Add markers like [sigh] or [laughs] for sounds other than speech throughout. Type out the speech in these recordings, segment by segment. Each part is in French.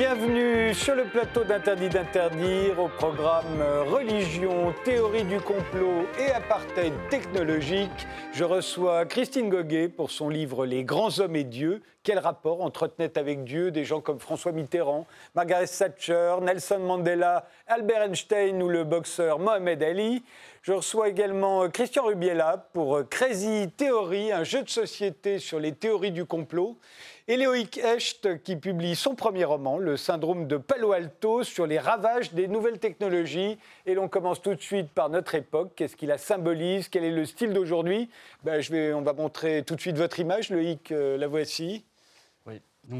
Bienvenue sur le plateau d'Interdit d'interdire au programme euh, Religion, théorie du complot et apartheid technologique. Je reçois Christine Goguet pour son livre Les grands hommes et Dieu. Quel rapport entretenait avec Dieu des gens comme François Mitterrand, Margaret Thatcher, Nelson Mandela, Albert Einstein ou le boxeur Mohamed Ali? Je reçois également euh, Christian Rubiela pour euh, Crazy Theory, un jeu de société sur les théories du complot. Et Hecht qui publie son premier roman, Le syndrome de Palo Alto, sur les ravages des nouvelles technologies. Et l'on commence tout de suite par notre époque. Qu'est-ce qu'il la symbolise? Quel est le style d'aujourd'hui? Ben, On va montrer tout de suite votre image. Loïc, euh, la voici.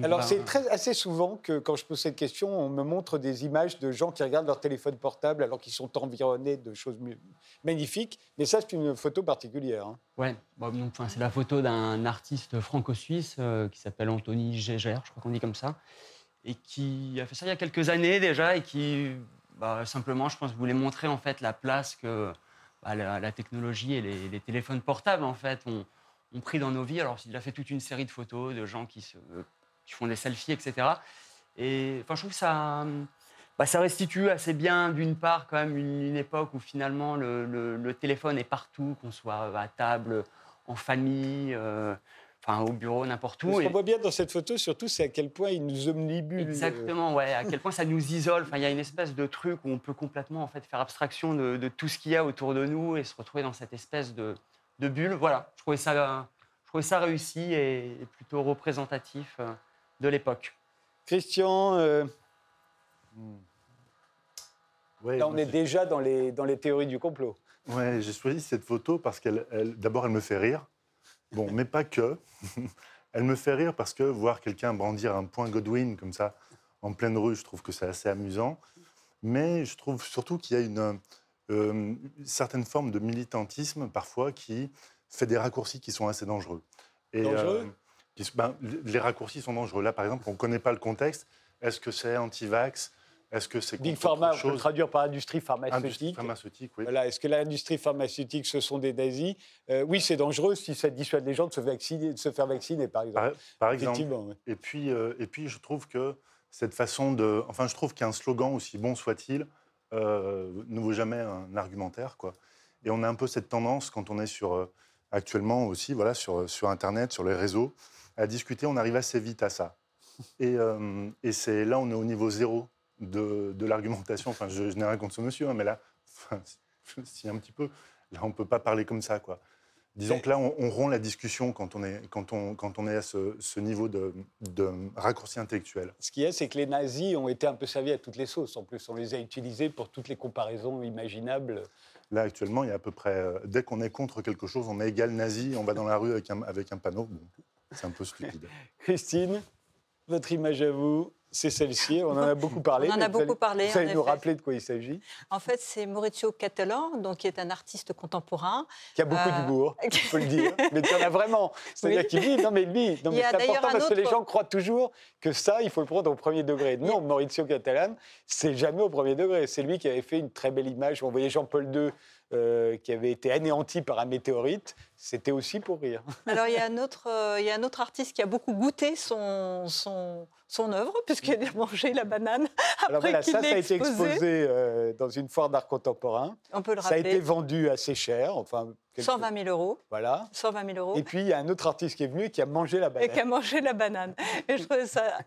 Alors, c'est très, assez souvent que quand je pose cette question, on me montre des images de gens qui regardent leur téléphone portable alors qu'ils sont environnés de choses magnifiques. Mais ça, c'est une photo particulière. Hein. Ouais, c'est la photo d'un artiste franco-suisse euh, qui s'appelle Anthony Gégère, je crois qu'on dit comme ça, et qui a fait ça il y a quelques années déjà et qui, bah, simplement, je pense, voulait montrer en fait la place que bah, la, technologie et les, téléphones portables en fait ont, ont pris dans nos vies. Alors, il a fait toute une série de photos de gens qui se qui font des selfies, etc. Et enfin, je trouve que ça, bah, ça restitue assez bien, d'une part, quand même, une, époque où finalement le, téléphone est partout, qu'on soit à table, en famille. Euh, enfin, au bureau, n'importe où. Ce qu'on voit bien dans cette photo, surtout, c'est à quel point il nous omnibule. Exactement, ouais. À quel point ça nous isole. Enfin, il y a une espèce de truc où on peut complètement en fait faire abstraction de, tout ce qu'il y a autour de nous et se retrouver dans cette espèce de, bulle. Voilà, je trouvais ça, je trouvais ça réussi et, et plutôt représentatif. De l'époque. Christian, euh, là on est déjà dans les, dans les théories du complot. Ouais, j'ai choisi cette photo parce qu'elle, d'abord, elle me fait rire. Bon, mais pas que. [laughs] elle me fait rire parce que voir quelqu'un brandir un point Godwin comme ça en pleine rue, je trouve que c'est assez amusant. Mais je trouve surtout qu'il y a une euh, certaine forme de militantisme parfois qui fait des raccourcis qui sont assez dangereux. Et, dangereux? euh, ben, les raccourcis sont dangereux. Là, par exemple, on ne connaît pas le contexte. Est-ce que c'est anti-vax? Est-ce que c'est Big Pharma, on peut traduire par industrie pharmaceutique. Industrie pharmaceutique, oui. Voilà. Est-ce que l'industrie pharmaceutique, ce sont des nazis? Euh, Oui, c'est dangereux si ça dissuade les gens de se, vacciner, de se faire vacciner, par exemple. Par, exemple. Et, puis, euh, et puis, je trouve que cette façon de... Enfin, je trouve qu'un slogan, aussi bon soit-il, euh, ne vaut jamais un argumentaire, quoi. Et on a un peu cette tendance, quand on est sur... actuellement aussi, voilà, sur, sur Internet, sur les réseaux, à discuter, on arrive assez vite à ça. Et, euh, et c'est là, on est au niveau zéro de, de l'argumentation. Enfin, je, n'ai rien contre ce monsieur, hein, mais là, [laughs] si un petit peu, là, on ne peut pas parler comme ça, quoi. Disons que là, on, rompt la discussion quand on est, quand on, quand on est à ce, ce niveau de, de, raccourci intellectuel. Ce qui est, c'est que les nazis ont été un peu servis à toutes les sauces. En plus, on les a utilisés pour toutes les comparaisons imaginables. Là, actuellement, il y a à peu près. Euh, dès qu'on est contre quelque chose, on met égal nazi, on va dans la rue avec un, avec un panneau. C'est un peu stupide. [laughs] Christine, votre image à vous c'est celle-ci, on en a beaucoup parlé. [laughs] On en a beaucoup parlé. Vous allez nous rappeler de quoi il s'agit En fait, c'est Maurizio Cattelan, donc, qui est un artiste contemporain. Qui a beaucoup euh... d'humour, [laughs] il faut le dire. mais qui en a vraiment. C'est-à-dire qu'il dit, non mais lui, c'est important parce que les gens croient toujours que ça, il faut le prendre au premier degré. Non, Maurizio Cattelan, c'est jamais au premier degré. C'est lui qui avait fait une très belle image. On voyait Jean-Paul II euh, qui avait été anéanti par un météorite, c'était aussi pour rire. [laughs] Alors il y, a un autre, euh, il y a un autre artiste qui a beaucoup goûté son, son, son œuvre, puisqu'il a [laughs] mangé la banane après Alors ça, ça a été exposé euh, dans une foire d'art contemporain. On peut le rappeler. Ça a été vendu assez cher, enfin 120 000 euros. Voilà. 120 000 euros. Et puis, il y a un autre artiste qui est venu et qui a mangé la banane. Et qui a mangé la banane. Et je trouvais ça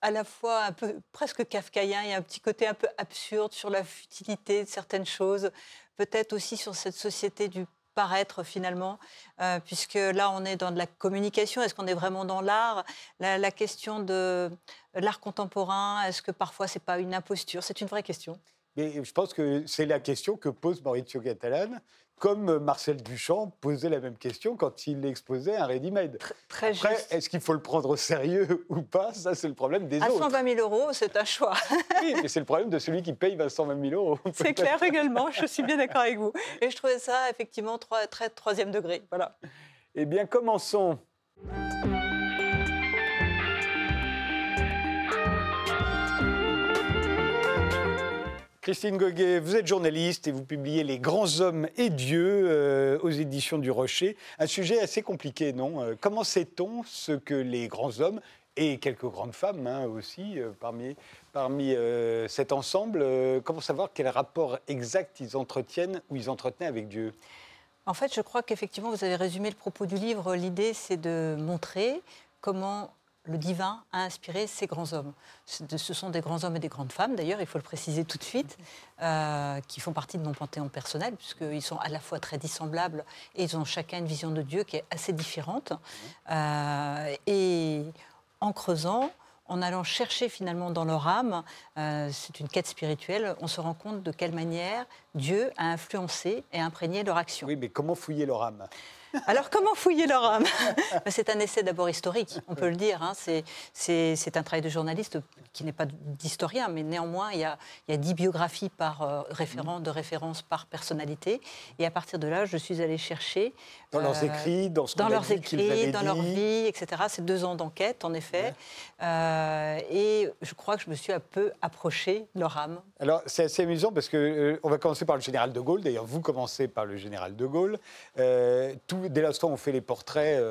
à la fois un peu presque kafkaïen. Il y a un petit côté un peu absurde sur la futilité de certaines choses. Peut-être aussi sur cette société du paraître finalement, euh, puisque là on est dans de la communication, est-ce qu'on est vraiment dans l'art? La, question de l'art contemporain, est-ce que parfois c'est pas une imposture? C'est une vraie question. Je pense que c'est la question que pose Maurizio Catalan, comme Marcel Duchamp posait la même question quand il exposait un ready-made. Très, Après, est-ce qu'il faut le prendre au sérieux [laughs] ou pas? Ça, c'est le problème des à autres. À 120 000 euros, c'est un choix. [laughs] oui, mais c'est le problème de celui qui paye 120 000 euros. C'est clair également, je suis bien d'accord avec vous. Et je trouvais ça, effectivement, très troisième degré. Voilà. Eh bien, commençons. Christine Goguet, vous êtes journaliste et vous publiez Les grands hommes et Dieu euh, aux éditions du Rocher. Un sujet assez compliqué, non euh, Comment sait-on ce que les grands hommes et quelques grandes femmes hein, aussi euh, parmi, parmi cet ensemble. Comment savoir quel rapport exact ils entretiennent ou ils entretenaient avec Dieu? En fait, je crois qu'effectivement, vous avez résumé le propos du livre. L'idée, c'est de montrer comment le divin a inspiré ces grands hommes. Ce sont des grands hommes et des grandes femmes, d'ailleurs, il faut le préciser tout de suite, euh, qui font partie de mon panthéon personnel, puisqu'ils sont à la fois très dissemblables et ils ont chacun une vision de Dieu qui est assez différente. Euh, et en creusant, en allant chercher finalement dans leur âme, euh, c'est une quête spirituelle, on se rend compte de quelle manière Dieu a influencé et imprégné leur action. Oui, mais comment fouiller leur âme? Alors, comment fouiller leur âme Ben, C'est un essai d'abord historique, on peut le dire. hein. C'est- un travail de journaliste qui n'est pas d'historien, mais néanmoins, il y a, il biographies par euh, de référence par personnalité. Et à partir de là, je suis allée chercher. Dans leurs euh, écrits, dans ce dans leurs dit écrits, dans leur vie, etc. C'est deux ans d'enquête, en effet. Euh, et je crois que je me suis un peu approchée de leur âme. Alors, c'est assez amusant parce que euh, on va commencer par le général de Gaulle. D'ailleurs, vous commencez par le général de Gaulle. Euh, tout, dès l'instant où on fait les portraits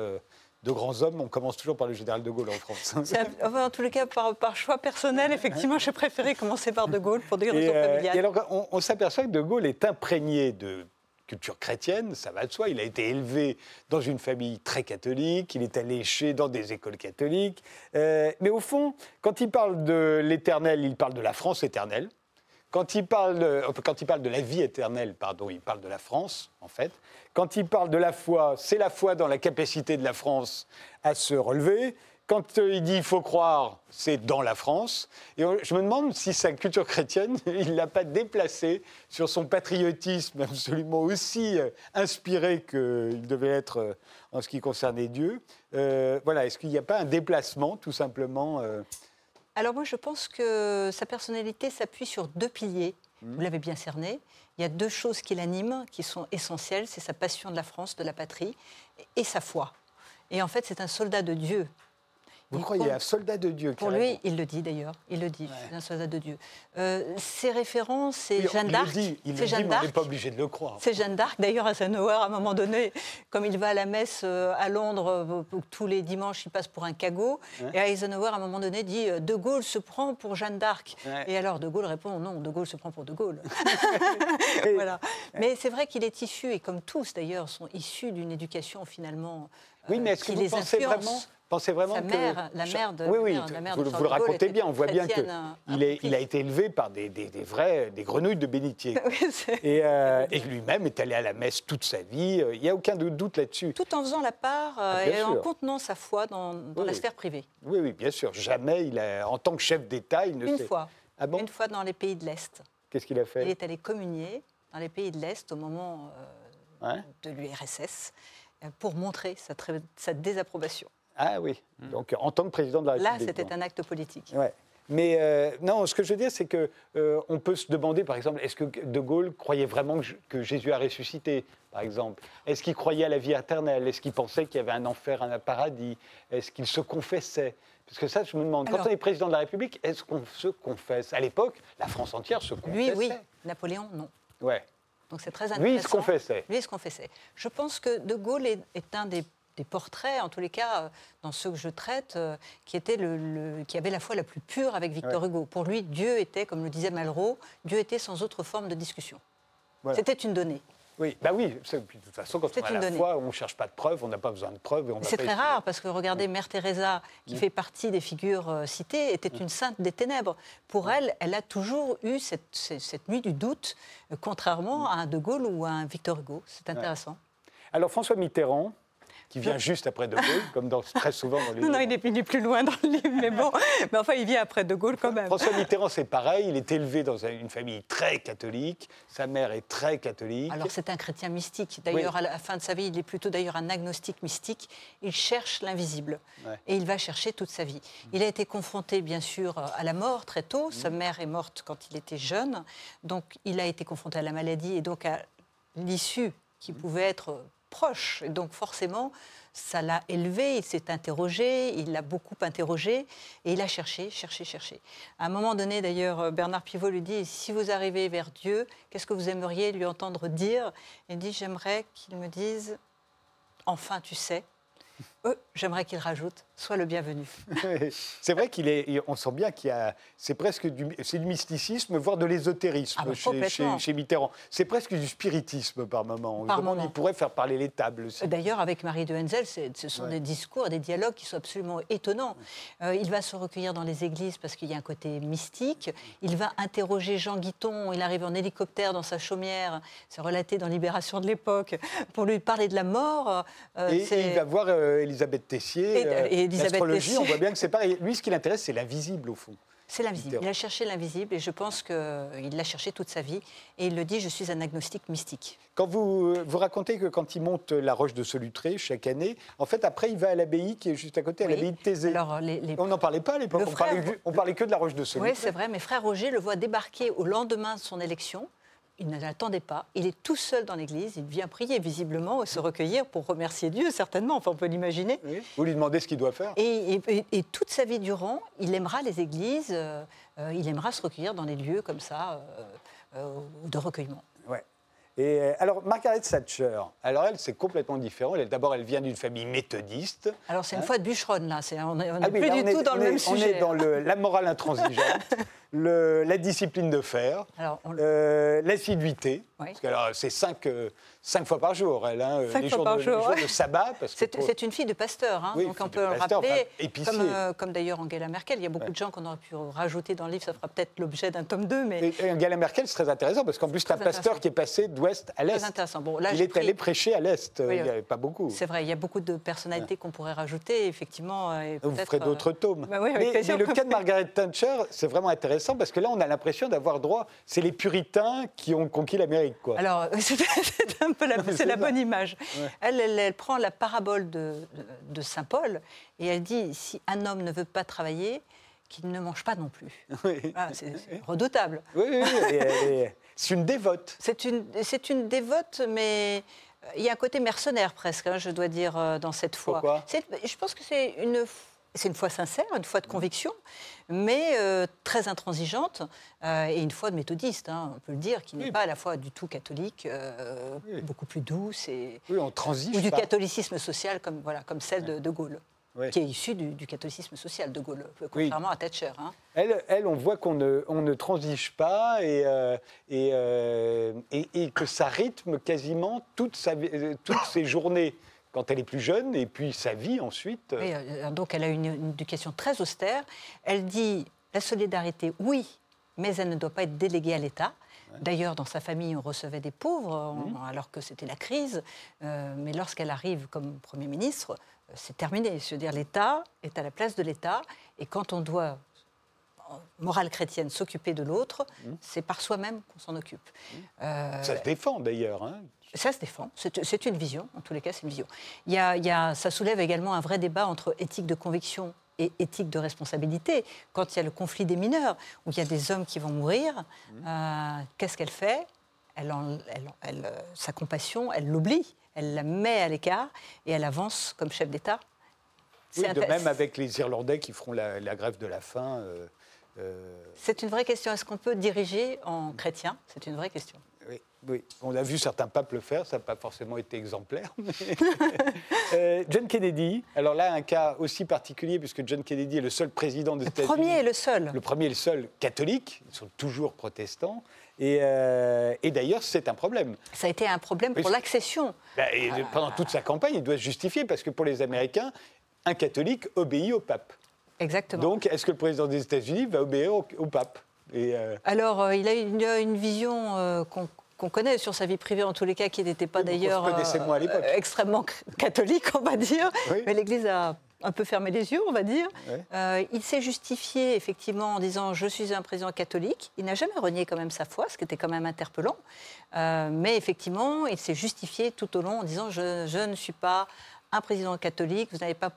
de grands hommes, on commence toujours par le général de Gaulle en France. [laughs] C'est un- enfin, en tous les cas, par, par choix personnel, [laughs] effectivement, j'ai préféré commencer par De Gaulle pour des raisons euh, familiales. et alors, on, on s'aperçoit que De Gaulle est imprégné de culture chrétienne, ça va de soi. Il a été élevé dans une famille très catholique, il est allé chez dans des écoles catholiques. Euh, mais au fond, quand il parle de l'éternel, il parle de la France éternelle. Quand il, parle de, enfin, quand il parle de la vie éternelle, pardon, il parle de la France, en fait. Quand il parle de la foi, c'est la foi dans la capacité de la France à se relever. Quand euh, il dit il faut croire, c'est dans la France. Et on- je me demande si sa culture chrétienne, [laughs] il ne l'a pas déplacée sur son patriotisme absolument aussi euh, inspiré qu'il devait être euh, en ce qui concernait Dieu. Euh, voilà, est-ce qu'il n'y a pas un déplacement, tout simplement euh, Alors moi, je pense que sa personnalité s'appuie sur deux piliers. Vous l'avez bien cerné. Il y a deux choses qui l'animent, qui sont essentielles. C'est sa passion de la France, de la patrie, et sa foi. Et en fait, c'est un soldat de Dieu. Vous Il croyez à un soldat de Dieu Pour carrément lui, il le dit d'ailleurs. Il le dit. Un soldat de Dieu. Euh, ses références, c'est Oui, Jeanne il d'Arc. le dit, il le dit, Jeanne mais on n'est pas obligé de le croire. C'est Jeanne d'Arc. D'ailleurs, Eisenhower, à un moment donné, comme il va à la messe euh, à Londres, euh, tous les dimanches, il passe pour un cagot. Et Eisenhower, à un moment donné, dit De Gaulle se prend pour Jeanne d'Arc. Ouais. Et alors, De Gaulle répond Non, De Gaulle se prend pour De Gaulle. [laughs] [laughs] Voilà. Mais c'est vrai qu'il est issu, et comme tous d'ailleurs, sont issus d'une éducation finalement. Oui, mais est-ce que qui vous les pensez influence. vraiment, pensez vraiment Sa que mère, la mère de- oui, oui, la mère- la mère vous, de vous Charles le racontez bien, on voit bien que chrétienne, euh, il, est, il a été élevé par des, des, des vrais, des grenouilles de bénitier. [laughs] Oui, Et, euh, et lui-même est allé à la messe toute sa vie. Il n'y a aucun doute là-dessus. Tout en faisant la part euh, Ah, bien et en contenant sa foi dans, dans Oui, la sphère privée. Oui, oui, bien sûr. Jamais, il a, en tant que chef d'État, il ne Une fois. Ah bon? Une fois dans les pays de l'Est. Qu'est-ce qu'il a Il fait est allé communier dans les pays de l'Est au moment euh, Ouais. de l'URSS euh, pour montrer sa, sa désapprobation. Ah oui. Donc, en tant que président de la Là, République. c'était bon. un acte politique. Ouais. Mais euh, non, ce que je veux dire, c'est que euh, on peut se demander, par exemple, est-ce que De Gaulle croyait vraiment que, que Jésus a ressuscité, par exemple? Est-ce qu'il croyait à la vie éternelle? Est-ce qu'il pensait qu'il y avait un enfer, un paradis? Est-ce qu'il se confessait? Parce que ça, je me demande, quand on est président de la République, est-ce qu'on se confesse? À l'époque, la France entière se confessait. Lui, oui. Napoléon, non. Ouais. Donc c'est très intéressant. Lui, il se confessait. Lui, il se confessait. Je pense que De Gaulle est, est un des, des portraits, en tous les cas, euh, dans ceux que je traite, euh, qui, était le, le- qui avait la foi la plus pure avec Victor Ouais. Hugo. Pour lui, Dieu était, comme le disait Malraux, Dieu était sans autre forme de discussion. Voilà. C'était une donnée. Oui, bah oui. puis De toute façon, quand on a une la donnée. foi, on ne cherche pas de preuves, on n'a pas besoin de preuves. C'est très rare parce que regardez, Mère Teresa, qui fait partie des figures euh, citées, était une sainte des ténèbres. Pour elle, elle a toujours eu cette, nuit du doute, euh, contrairement à un De Gaulle ou à un Victor Hugo. C'est intéressant. Alors, François Mitterrand, qui vient juste après De Gaulle, comme dans, très souvent dans les Non, non, livres. il est, plus loin dans le livre, mais bon. Mais enfin, il vient après De Gaulle quand même. François Mitterrand, c'est pareil. Il est élevé dans un- une famille très catholique. Sa mère est très catholique. Alors c'est un chrétien mystique. D'ailleurs, Oui. à la fin de sa vie, il est plutôt d'ailleurs un agnostique mystique. Il cherche l'invisible Ouais. et il va chercher toute sa vie. Il a été confronté, bien sûr, à la mort très tôt. Sa Mm. mère est morte quand il était jeune, donc il a été confronté à la maladie et donc à l'issue Mm. qui pouvait être proche. Donc forcément, ça l'a élevé. Il s'est interrogé, il l'a beaucoup interrogé et il a cherché, cherché, cherché. À un moment donné, d'ailleurs, Bernard Pivot lui dit si vous arrivez vers Dieu, qu'est-ce que vous aimeriez lui entendre dire? Il dit j'aimerais qu'il me dise enfin tu sais. Euh, J'aimerais qu'il rajoute Sois le bienvenu. [laughs] c'est vrai qu'il est. On sent bien qu'il y a. C'est presque du, c'est du mysticisme, voire de l'ésotérisme Ah bah, chez, chez, complètement. chez Mitterrand. C'est presque du spiritisme par moment. Par moment. Il pourrait faire parler les tables aussi. D'ailleurs, avec Marie de Henzel, ce sont Ouais. des discours des dialogues qui sont absolument étonnants. Euh, il va se recueillir dans les églises parce qu'il y a un côté mystique. Il va interroger Jean Guiton. Il arrive en hélicoptère dans sa chaumière. C'est relaté dans Libération de l'époque pour lui parler de la mort. Euh, et il va voir euh, Elisabeth Tessier. Et- euh, et Elisabeth l'astrologie, Tessier. on voit bien que c'est pareil. Lui, ce qui l'intéresse, c'est l'invisible, au fond. C'est l'invisible. Il a cherché l'invisible et je pense qu'il l'a cherché toute sa vie. Et il le dit, je suis un agnostique mystique. Quand vous, vous racontez que quand il monte la roche de Solutré chaque année, en fait, après, il va à l'abbaye qui est juste à côté, à Oui. l'abbaye de Thésée. Alors, les, les- On n'en parlait pas à l'époque, on, parlait frère- ju- on parlait que de la roche de Solutré. Oui, c'est vrai. Mais frère Roger le voit débarquer au lendemain de son élection. Il ne l'attendait pas. Il est tout seul dans l'église. Il vient prier visiblement se recueillir pour remercier Dieu, certainement. Enfin, on peut l'imaginer. Oui. Vous lui demandez ce qu'il doit faire. Et, et- et- et toute sa vie durant, il aimera les églises. euh, euh, il aimera se recueillir dans les lieux comme ça euh, de recueillement. Ouais. Et alors, Margaret Thatcher, alors elle, c'est complètement différent. Elle- D'abord, elle vient d'une famille méthodiste. Alors, c'est une Hein fois de bûcheronne, là. C'est- On n'est Ah oui, plus là, du on est- tout dans on le est- même On sujet. est dans le- la morale intransigeante, [laughs] le- la discipline de fer, euh, l'assiduité. Oui. Parce que alors, c'est cinq, euh, cinq fois par jour, elle. Hein, Cinq les fois jours par de, jour, les jours de sabbat. C'est pour- une fille de pasteur, hein, Oui, donc on peut le pasteur, rappeler, enfin, épicier. comme, euh, comme d'ailleurs Angela Merkel. Il y a beaucoup Ouais. de gens qu'on aurait pu rajouter dans le livre, ça fera peut-être l'objet d'un tome 2, mais Et, et Angela Merkel, c'est très intéressant parce qu'en plus, c'est un pasteur qui est passé d'ouest à l'est. très intéressant. Bon, là, Il est pris- allé prêcher à l'est. Oui, il n'y avait pas beaucoup. C'est vrai, il y a beaucoup de personnalités qu'on pourrait rajouter, effectivement. et Vous ferez euh, d'autres tomes. bah oui, mais le cas de [laughs] Margaret Thatcher, c'est vraiment intéressant parce que là, on a l'impression d'avoir droit. C'est les puritains qui ont conquis l'Amérique, quoi. Alors, c'est [laughs] c'est un peu la, Non, bonne image. Ouais. Elle, elle, elle prend la parabole de, de- de Saint Paul et elle dit si un homme ne veut pas travailler, qu'il ne mange pas non plus. [laughs] Oui. Ah, c'est redoutable. Oui, c'est une dévote. C'est une, c'est une dévote, mais euh, il y a un côté mercenaire presque, hein, je dois dire, euh, dans cette foi. Pourquoi? Je pense que c'est une, c'est une foi sincère, une foi de conviction, mais euh, très intransigeante, euh, et une foi de méthodiste, hein, on peut le dire, qui n'est Oui. pas à la fois du tout catholique, euh, Oui. beaucoup plus douce, et, Oui, on transige ou du pas. catholicisme social comme, voilà, comme celle de, de Gaulle. Oui. qui est issue du, du catholicisme social de Gaulle, contrairement à Thatcher. hein. Elle, elle, on voit qu'on ne, on ne transige pas et, euh, et, euh, et- et que ça rythme quasiment toute sa, vie- euh, toutes ses journées quand elle est plus jeune et puis sa vie ensuite. Oui, euh, donc elle a une, une éducation très austère. Elle dit la solidarité, oui, mais elle ne doit pas être déléguée à l'État. D'ailleurs, dans sa famille, on recevait des pauvres, on- alors que c'était la crise. Euh, mais lorsqu'elle arrive comme Premier ministre, euh, c'est terminé. Je veux dire, l'État est à la place de l'État. Et quand on doit, en morale chrétienne, s'occuper de l'autre, c'est par soi-même qu'on s'en occupe. Euh, Ça se défend d'ailleurs. hein. Ça se défend. C'est une vision. En tous les cas, c'est une vision. Il y a, il y a- ça soulève également un vrai débat entre éthique de conviction et éthique de responsabilité. Quand il y a le conflit des mineurs, où il y a des hommes qui vont mourir, euh, qu'est-ce qu'elle fait? Elle, en- elle- elle, euh, Sa compassion, elle l'oublie. Elle la met à l'écart et elle avance comme chef d'État. Oui, C'est de même avec les Irlandais qui feront la, la grève de la faim. euh, euh, C'est une vraie question. Est-ce qu'on peut diriger en chrétien? C'est une vraie question. Oui. On a vu certains papes le faire, ça n'a pas forcément été exemplaire. mais- [laughs] Euh, John Kennedy, alors là, un cas aussi particulier, puisque John Kennedy est le seul président des Le États-Unis. premier et le seul. Le premier et le seul catholique, ils sont toujours protestants. Et, euh, et d'ailleurs, c'est un problème. Ça a été un problème pour l'accession. Bah, et pendant toute sa campagne, il doit se justifier, parce que pour les Américains, un catholique obéit au pape. Exactement. Donc, est-ce que le président des États-Unis va obéir au, au pape? Et, euh, Alors, euh, il a une, une vision euh, qu'on qu'on connaît sur sa vie privée, en tous les cas, qui n'était pas d'ailleurs à l'époque. extrêmement catholique, on va dire. Oui. Mais l'Église a un peu fermé les yeux, on va dire. Ouais. Euh, il s'est justifié, effectivement, en disant « je suis un président catholique ». Il n'a jamais renié quand même sa foi, ce qui était quand même interpellant. Euh, mais effectivement, il s'est justifié tout au long en disant je, je ne suis pas un président catholique, vous n'avez pas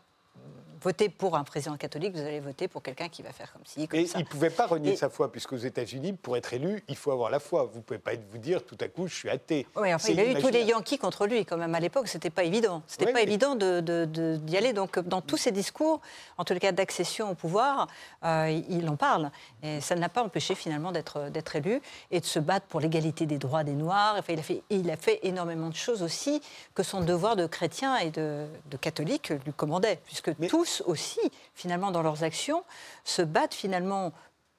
votez pour un président catholique, vous allez voter pour quelqu'un qui va faire comme ci, comme Et ça. il ne pouvait pas renier Et- sa foi, puisqu'aux États-Unis, pour être élu, il faut avoir la foi. Vous ne pouvez pas vous dire tout à coup, je suis athée. Oui, enfin, il a eu tous les. Yankees contre lui, quand même, à l'époque. C'était pas évident. C'était Oui, pas évident d'y de, de- d'y aller. Donc, dans tous ses discours, en tout cas d'accession au pouvoir, euh, il en parle. Et ça ne l'a pas empêché, finalement, d'être d'être élu et de se battre pour l'égalité des droits des Noirs. Enfin, il, a fait, il a fait énormément de choses aussi que son devoir de chrétien et de, de catholique lui commandait. Puisque Mais- tous aussi, finalement, dans leurs actions, se battent finalement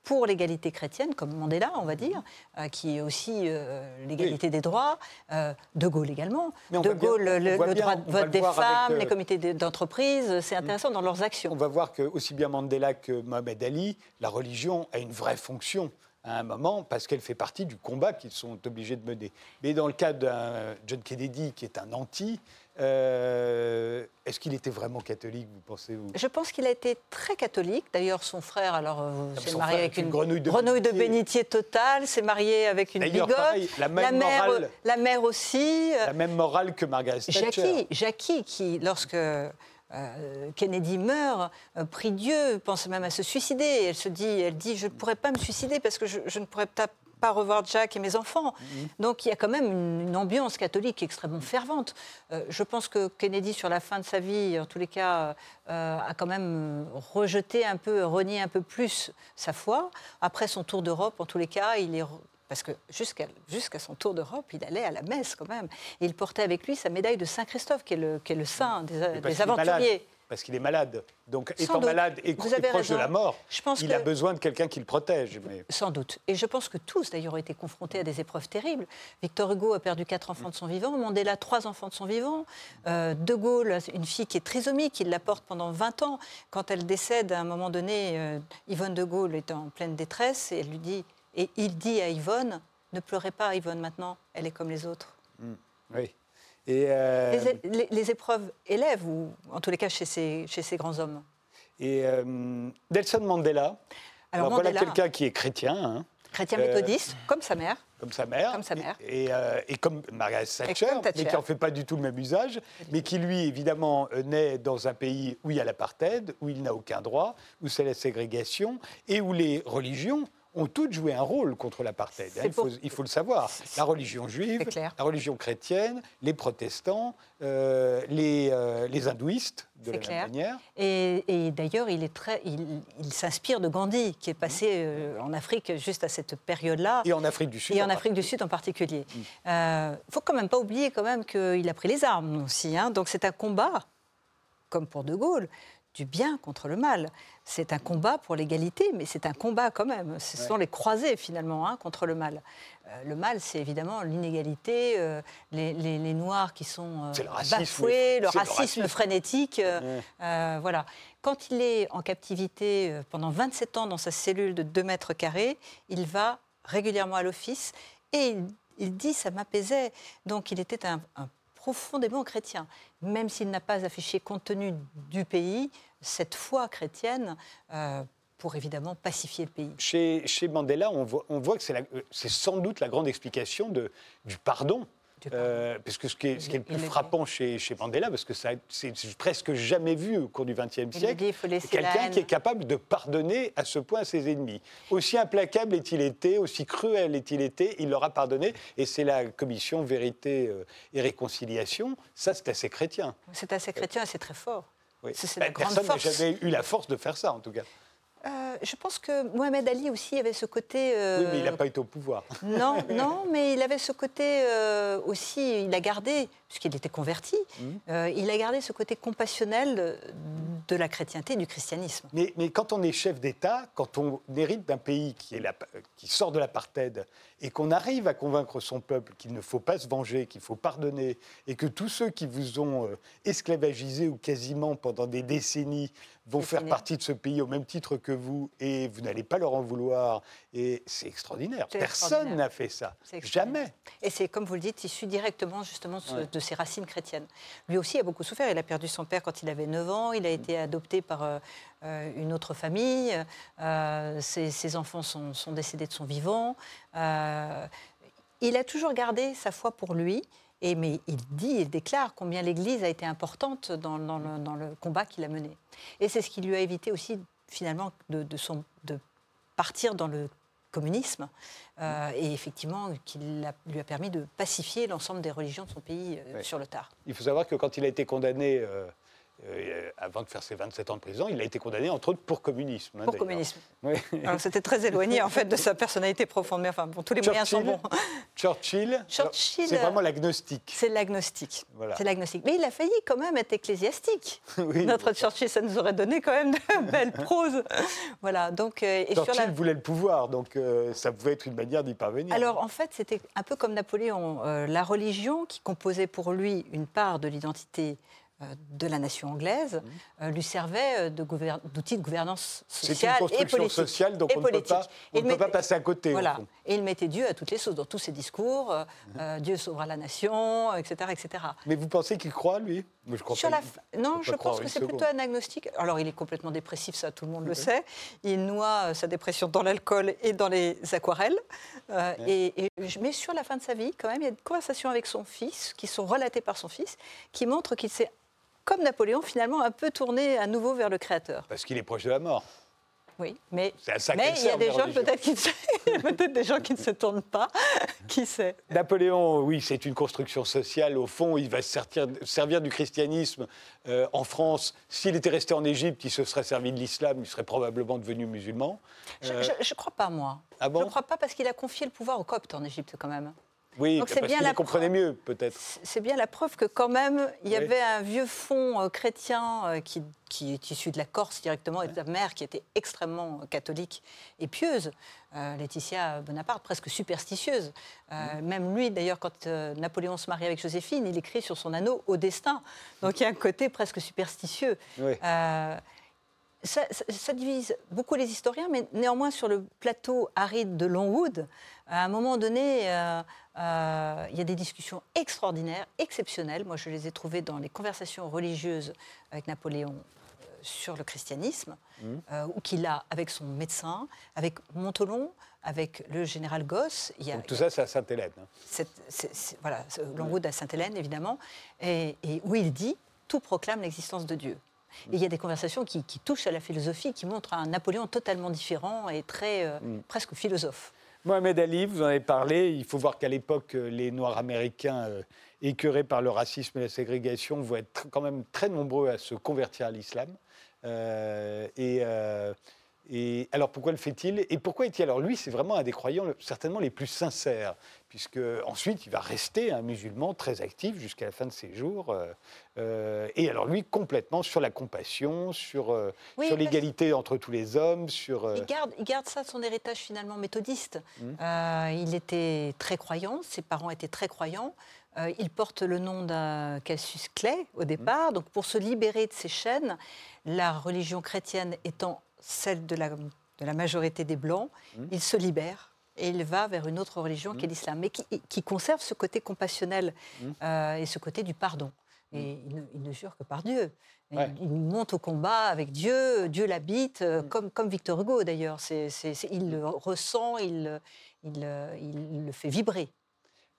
pour l'égalité chrétienne, comme Mandela, on va dire, euh, qui est aussi euh, l'égalité des droits, euh, De Gaulle également. De bien- Gaulle, le, voit le bien, droit de vote des femmes, les comités de- d'entreprise, c'est intéressant dans leurs actions. On va voir que aussi bien Mandela que Mohamed Ali, la religion a une vraie fonction à un moment parce qu'elle fait partie du combat qu'ils sont obligés de mener. Mais dans le cas d'un John Kennedy qui est un anti, euh, est-ce qu'il était vraiment catholique, vous pensez vous? Je pense qu'il a été très catholique. D'ailleurs, son frère, alors, euh, s'est marié avec une une grenouille de grenouille bénitier. bénitier totale, s'est marié avec une bigote. pareil, la même mère, morale. la mère aussi. euh, La même morale que Margaret Thatcher. Jackie, Jackie, qui, lorsque euh, Kennedy meurt, prie Dieu, pense même à se suicider. Elle se dit, elle dit, je ne pourrais pas me suicider parce que je, je ne pourrais peut-être pas revoir Jack et mes enfants. Mhm. Donc il y a quand même une, une ambiance catholique extrêmement fervente. Euh, je pense que Kennedy, sur la fin de sa vie, en tous les cas, euh, a quand même rejeté un peu, renié un peu plus sa foi. Après son tour d'Europe, en tous les cas, il est parce que jusqu'à jusqu'à son tour d'Europe, il allait à la messe quand même. Et il portait avec lui sa médaille de Saint-Christophe, qui est le, qui est le saint des, aventuriers. Parce qu'il est malade. Donc, Sans étant doute. malade et, proche de la mort, Je pense il que- a besoin de quelqu'un qui le protège. Mais... Sans doute. Et je pense que tous, d'ailleurs, ont été confrontés à des épreuves terribles. Victor Hugo a perdu quatre enfants de son vivant, Mandela, trois enfants de son vivant. Euh, de Gaulle, une fille qui est trisomique, il la porte pendant 20 ans. Quand elle décède, à un moment donné, euh, Yvonne de Gaulle est en pleine détresse et elle lui dit, et il dit à Yvonne, ne pleurez pas, Yvonne, maintenant, elle est comme les autres. Oui. Et, euh, Les, é- les- les épreuves élèvent, ou en tous les cas chez ces, chez ces grands hommes. et, euh, Nelson Mandela. Alors, voilà Mandela- quelqu'un qui est chrétien, hein, Chrétien Euh, méthodiste, comme sa mère. comme sa mère. Comme sa mère. Et, et, euh, et comme Margaret Thatcher, Thatcher. mais qui n'en fait pas du tout le même usage, mais qui, lui, évidemment, naît dans un pays où il y a l'apartheid, où il n'a aucun droit, où c'est la ségrégation, et où les religions ont toutes joué un rôle contre l'apartheid. hein, il, faut, pour- il faut le savoir. La religion juive, la religion chrétienne, les protestants, euh, les, euh, les hindouistes, de la clair. même manière. Et, et d'ailleurs, il, s'inspire de Gandhi, qui est passé euh, en Afrique juste à cette période-là. Et en Afrique du Sud. Et en en Afrique du Sud en particulier. Il ne faut quand même pas oublier quand même qu'il a pris les armes aussi. hein. Donc c'est un combat, comme pour De Gaulle, du bien contre le mal. C'est un combat pour l'égalité, mais c'est un combat quand même. Ce sont les croisés finalement hein, contre le mal. Euh, le mal, c'est évidemment l'inégalité, euh, les, les- les Noirs qui sont euh, C'est le racisme, bafoués, le c'est le racisme, frénétique. euh, euh, voilà. Quand il est en captivité euh, pendant 27 ans dans sa cellule de 2 mètres carrés, il va régulièrement à l'office et il, il dit ça m'apaisait. Donc il était un, un profondément chrétien, même s'il n'a pas affiché compte tenu du pays cette foi chrétienne euh, pour évidemment pacifier le pays. Chez, Mandela, on voit, que euh, c'est sans doute la grande explication du pardon. Euh, parce que ce qui est, ce qui est le plus frappant chez, chez Mandela, parce que ça, c'est presque jamais vu au cours du XXe siècle, quelqu'un qui est capable de pardonner à ce point ses ennemis. Aussi implacable est-il été, aussi cruel est-il été, il leur a pardonné. Et c'est la commission Vérité euh, et Réconciliation. Ça, c'est assez chrétien. C'est assez chrétien et c'est très fort. Oui. C'est- c'est Ben, Personne n'a jamais eu la force de faire ça, en tout cas. Euh, je pense que Mohamed Ali aussi avait ce côté. euh, Oui, mais il n'a pas été au pouvoir. Non, [laughs] non, mais il avait ce côté euh, aussi, il a gardé, puisqu'il était converti, Mhm. euh, il a gardé ce côté compassionnel de, la chrétienté, du christianisme. Mais, mais quand on est chef d'État, quand on hérite d'un pays qui, est la- qui sort de l'apartheid et qu'on arrive à convaincre son peuple qu'il ne faut pas se venger, qu'il faut pardonner, et que tous ceux qui vous ont euh, esclavagisé ou quasiment pendant des décennies vont faire fini. partie de ce pays au même titre que vous, et vous n'allez pas leur en vouloir, et c'est extraordinaire. Personne n'a fait ça. Jamais. Et c'est, comme vous le dites, issu directement justement de, ce- Ouais. de ses racines chrétiennes. Lui aussi a beaucoup souffert. Il a perdu son père quand il avait 9 ans. Il a été adopté par euh, euh, une autre famille. Euh, ses, ses enfants sont, sont décédés de son vivant. Euh, il a toujours gardé sa foi pour lui. Et, mais il dit, il déclare combien l'Église a été importante dans, dans le, dans le combat qu'il a mené. Et c'est ce qui lui a évité aussi, finalement, de, de son, de partir dans le communisme, euh, et effectivement, qui lui a permis de pacifier l'ensemble des religions de son pays euh, sur le tard. Il faut savoir que quand il a été condamné, euh, avant de faire ses 27 ans de prison, il a été condamné entre autres pour communisme. hein, Pour communisme. Oui. C'était très éloigné en fait de sa personnalité profonde, mais enfin bon, tous les moyens sont bons. Churchill, Churchill, c'est euh, vraiment l'agnostique. C'est l'agnostique. Voilà. C'est l'agnostique. Mais il a failli quand même être ecclésiastique. [laughs] Oui, Notre. Churchill, ça nous aurait donné quand même de [laughs] belles proses. Voilà. Donc euh, et sur Churchill la- voulait le pouvoir, donc euh, ça pouvait être une manière d'y parvenir. Alors en fait, c'était un peu comme Napoléon. La religion, qui composait pour lui une part de l'identité de la nation anglaise, euh, lui servait euh, de d'outil de gouvernance c'est une sociale et construction politique. sociale, donc et on ne peut pas, on pas passer à côté. Voilà. Et il mettait Dieu à toutes les sauces, dans tous ses discours, euh, Mmh. euh, Dieu sauvera la nation, etc. etc. Mais vous pensez qu'il croit, lui? Je crois Sur pas. la f- Non, je pense que c'est plutôt un agnostique. Alors, il est complètement dépressif, ça, tout le monde le sait. Il noie euh, sa dépression dans l'alcool et dans les aquarelles. Euh, et, et- mais sur la fin de sa vie, quand même, il y a des conversations avec son fils, qui sont relatées par son fils, qui montrent qu'il s'est, comme Napoléon, finalement, un peu tourné à nouveau vers le Créateur. Parce qu'il est proche de la mort. Oui, mais, il y a des gens peut-être qui, [laughs] des gens qui ne se tournent pas. [laughs] Qui sait Napoléon, oui, c'est une construction sociale. Au fond, il va se servir, servir du christianisme euh, en France. S'il était resté en Égypte, il se serait servi de l'islam, il serait probablement devenu musulman. Je Euh, ne crois pas, moi. Ah bon? Je ne crois pas parce qu'il a confié le pouvoir aux Coptes en Égypte, quand même. Oui, Donc parce bien la comprenait preuve. mieux, peut-être. C'est bien la preuve que quand même, il y Oui. avait un vieux fond euh, chrétien euh, qui, qui est issu de la Corse directement et de sa mère qui était extrêmement euh, catholique et pieuse. Euh, Laetitia Bonaparte, presque superstitieuse. Euh, Même lui, d'ailleurs, quand euh, Napoléon se marie avec Joséphine, il écrit sur son anneau au destin. Donc il y a un côté presque superstitieux. Oui. Ça, ça- ça divise beaucoup les historiens, mais néanmoins sur le plateau aride de Longwood, à un moment donné, euh, euh, il y a des discussions extraordinaires, exceptionnelles. Moi, je les ai trouvées dans les conversations religieuses avec Napoléon euh, sur le christianisme, euh, ou qu'il a avec son médecin, avec Montolon, avec le général Gosse. Il y a, Donc, tout ça, c'est à Sainte-Hélène. hein. voilà, Longwood à Sainte-Hélène, évidemment, et, et où il dit tout proclame l'existence de Dieu. Et il y a des conversations qui, qui touchent à la philosophie, qui montrent un Napoléon totalement différent et très euh, presque philosophe. Mohamed Ali, vous en avez parlé. Il faut voir qu'à l'époque, euh, les Noirs américains, euh, écœurés par le racisme et la ségrégation, vont être tr- quand même très nombreux à se convertir à l'islam. Euh, et, et alors, pourquoi le fait-il Et pourquoi est-il Alors, lui, c'est vraiment un des croyants certainement les plus sincères, puisque ensuite, il va rester un musulman très actif jusqu'à la fin de ses jours. euh, euh, et alors, lui, complètement sur la compassion, sur, euh, Oui, sur parce- l'égalité entre tous les hommes, sur. euh, Il garde, il garde ça de son héritage finalement méthodiste. Mmh. Euh, il était très croyant, ses parents étaient très croyants. Il porte le nom d'un Cassius Clay au départ. Donc pour se libérer de ces chaînes, la religion chrétienne étant celle de la, de la majorité des Blancs, il se libère. Et il va vers une autre religion qu'est l'islam, mais qui, qui conserve ce côté compassionnel euh, et ce côté du pardon. Et il, ne, il ne jure que par Dieu. Ouais. Il monte au combat avec Dieu, Dieu l'habite, euh, comme, comme Victor Hugo d'ailleurs. Il le ressent, il, il, il le fait vibrer.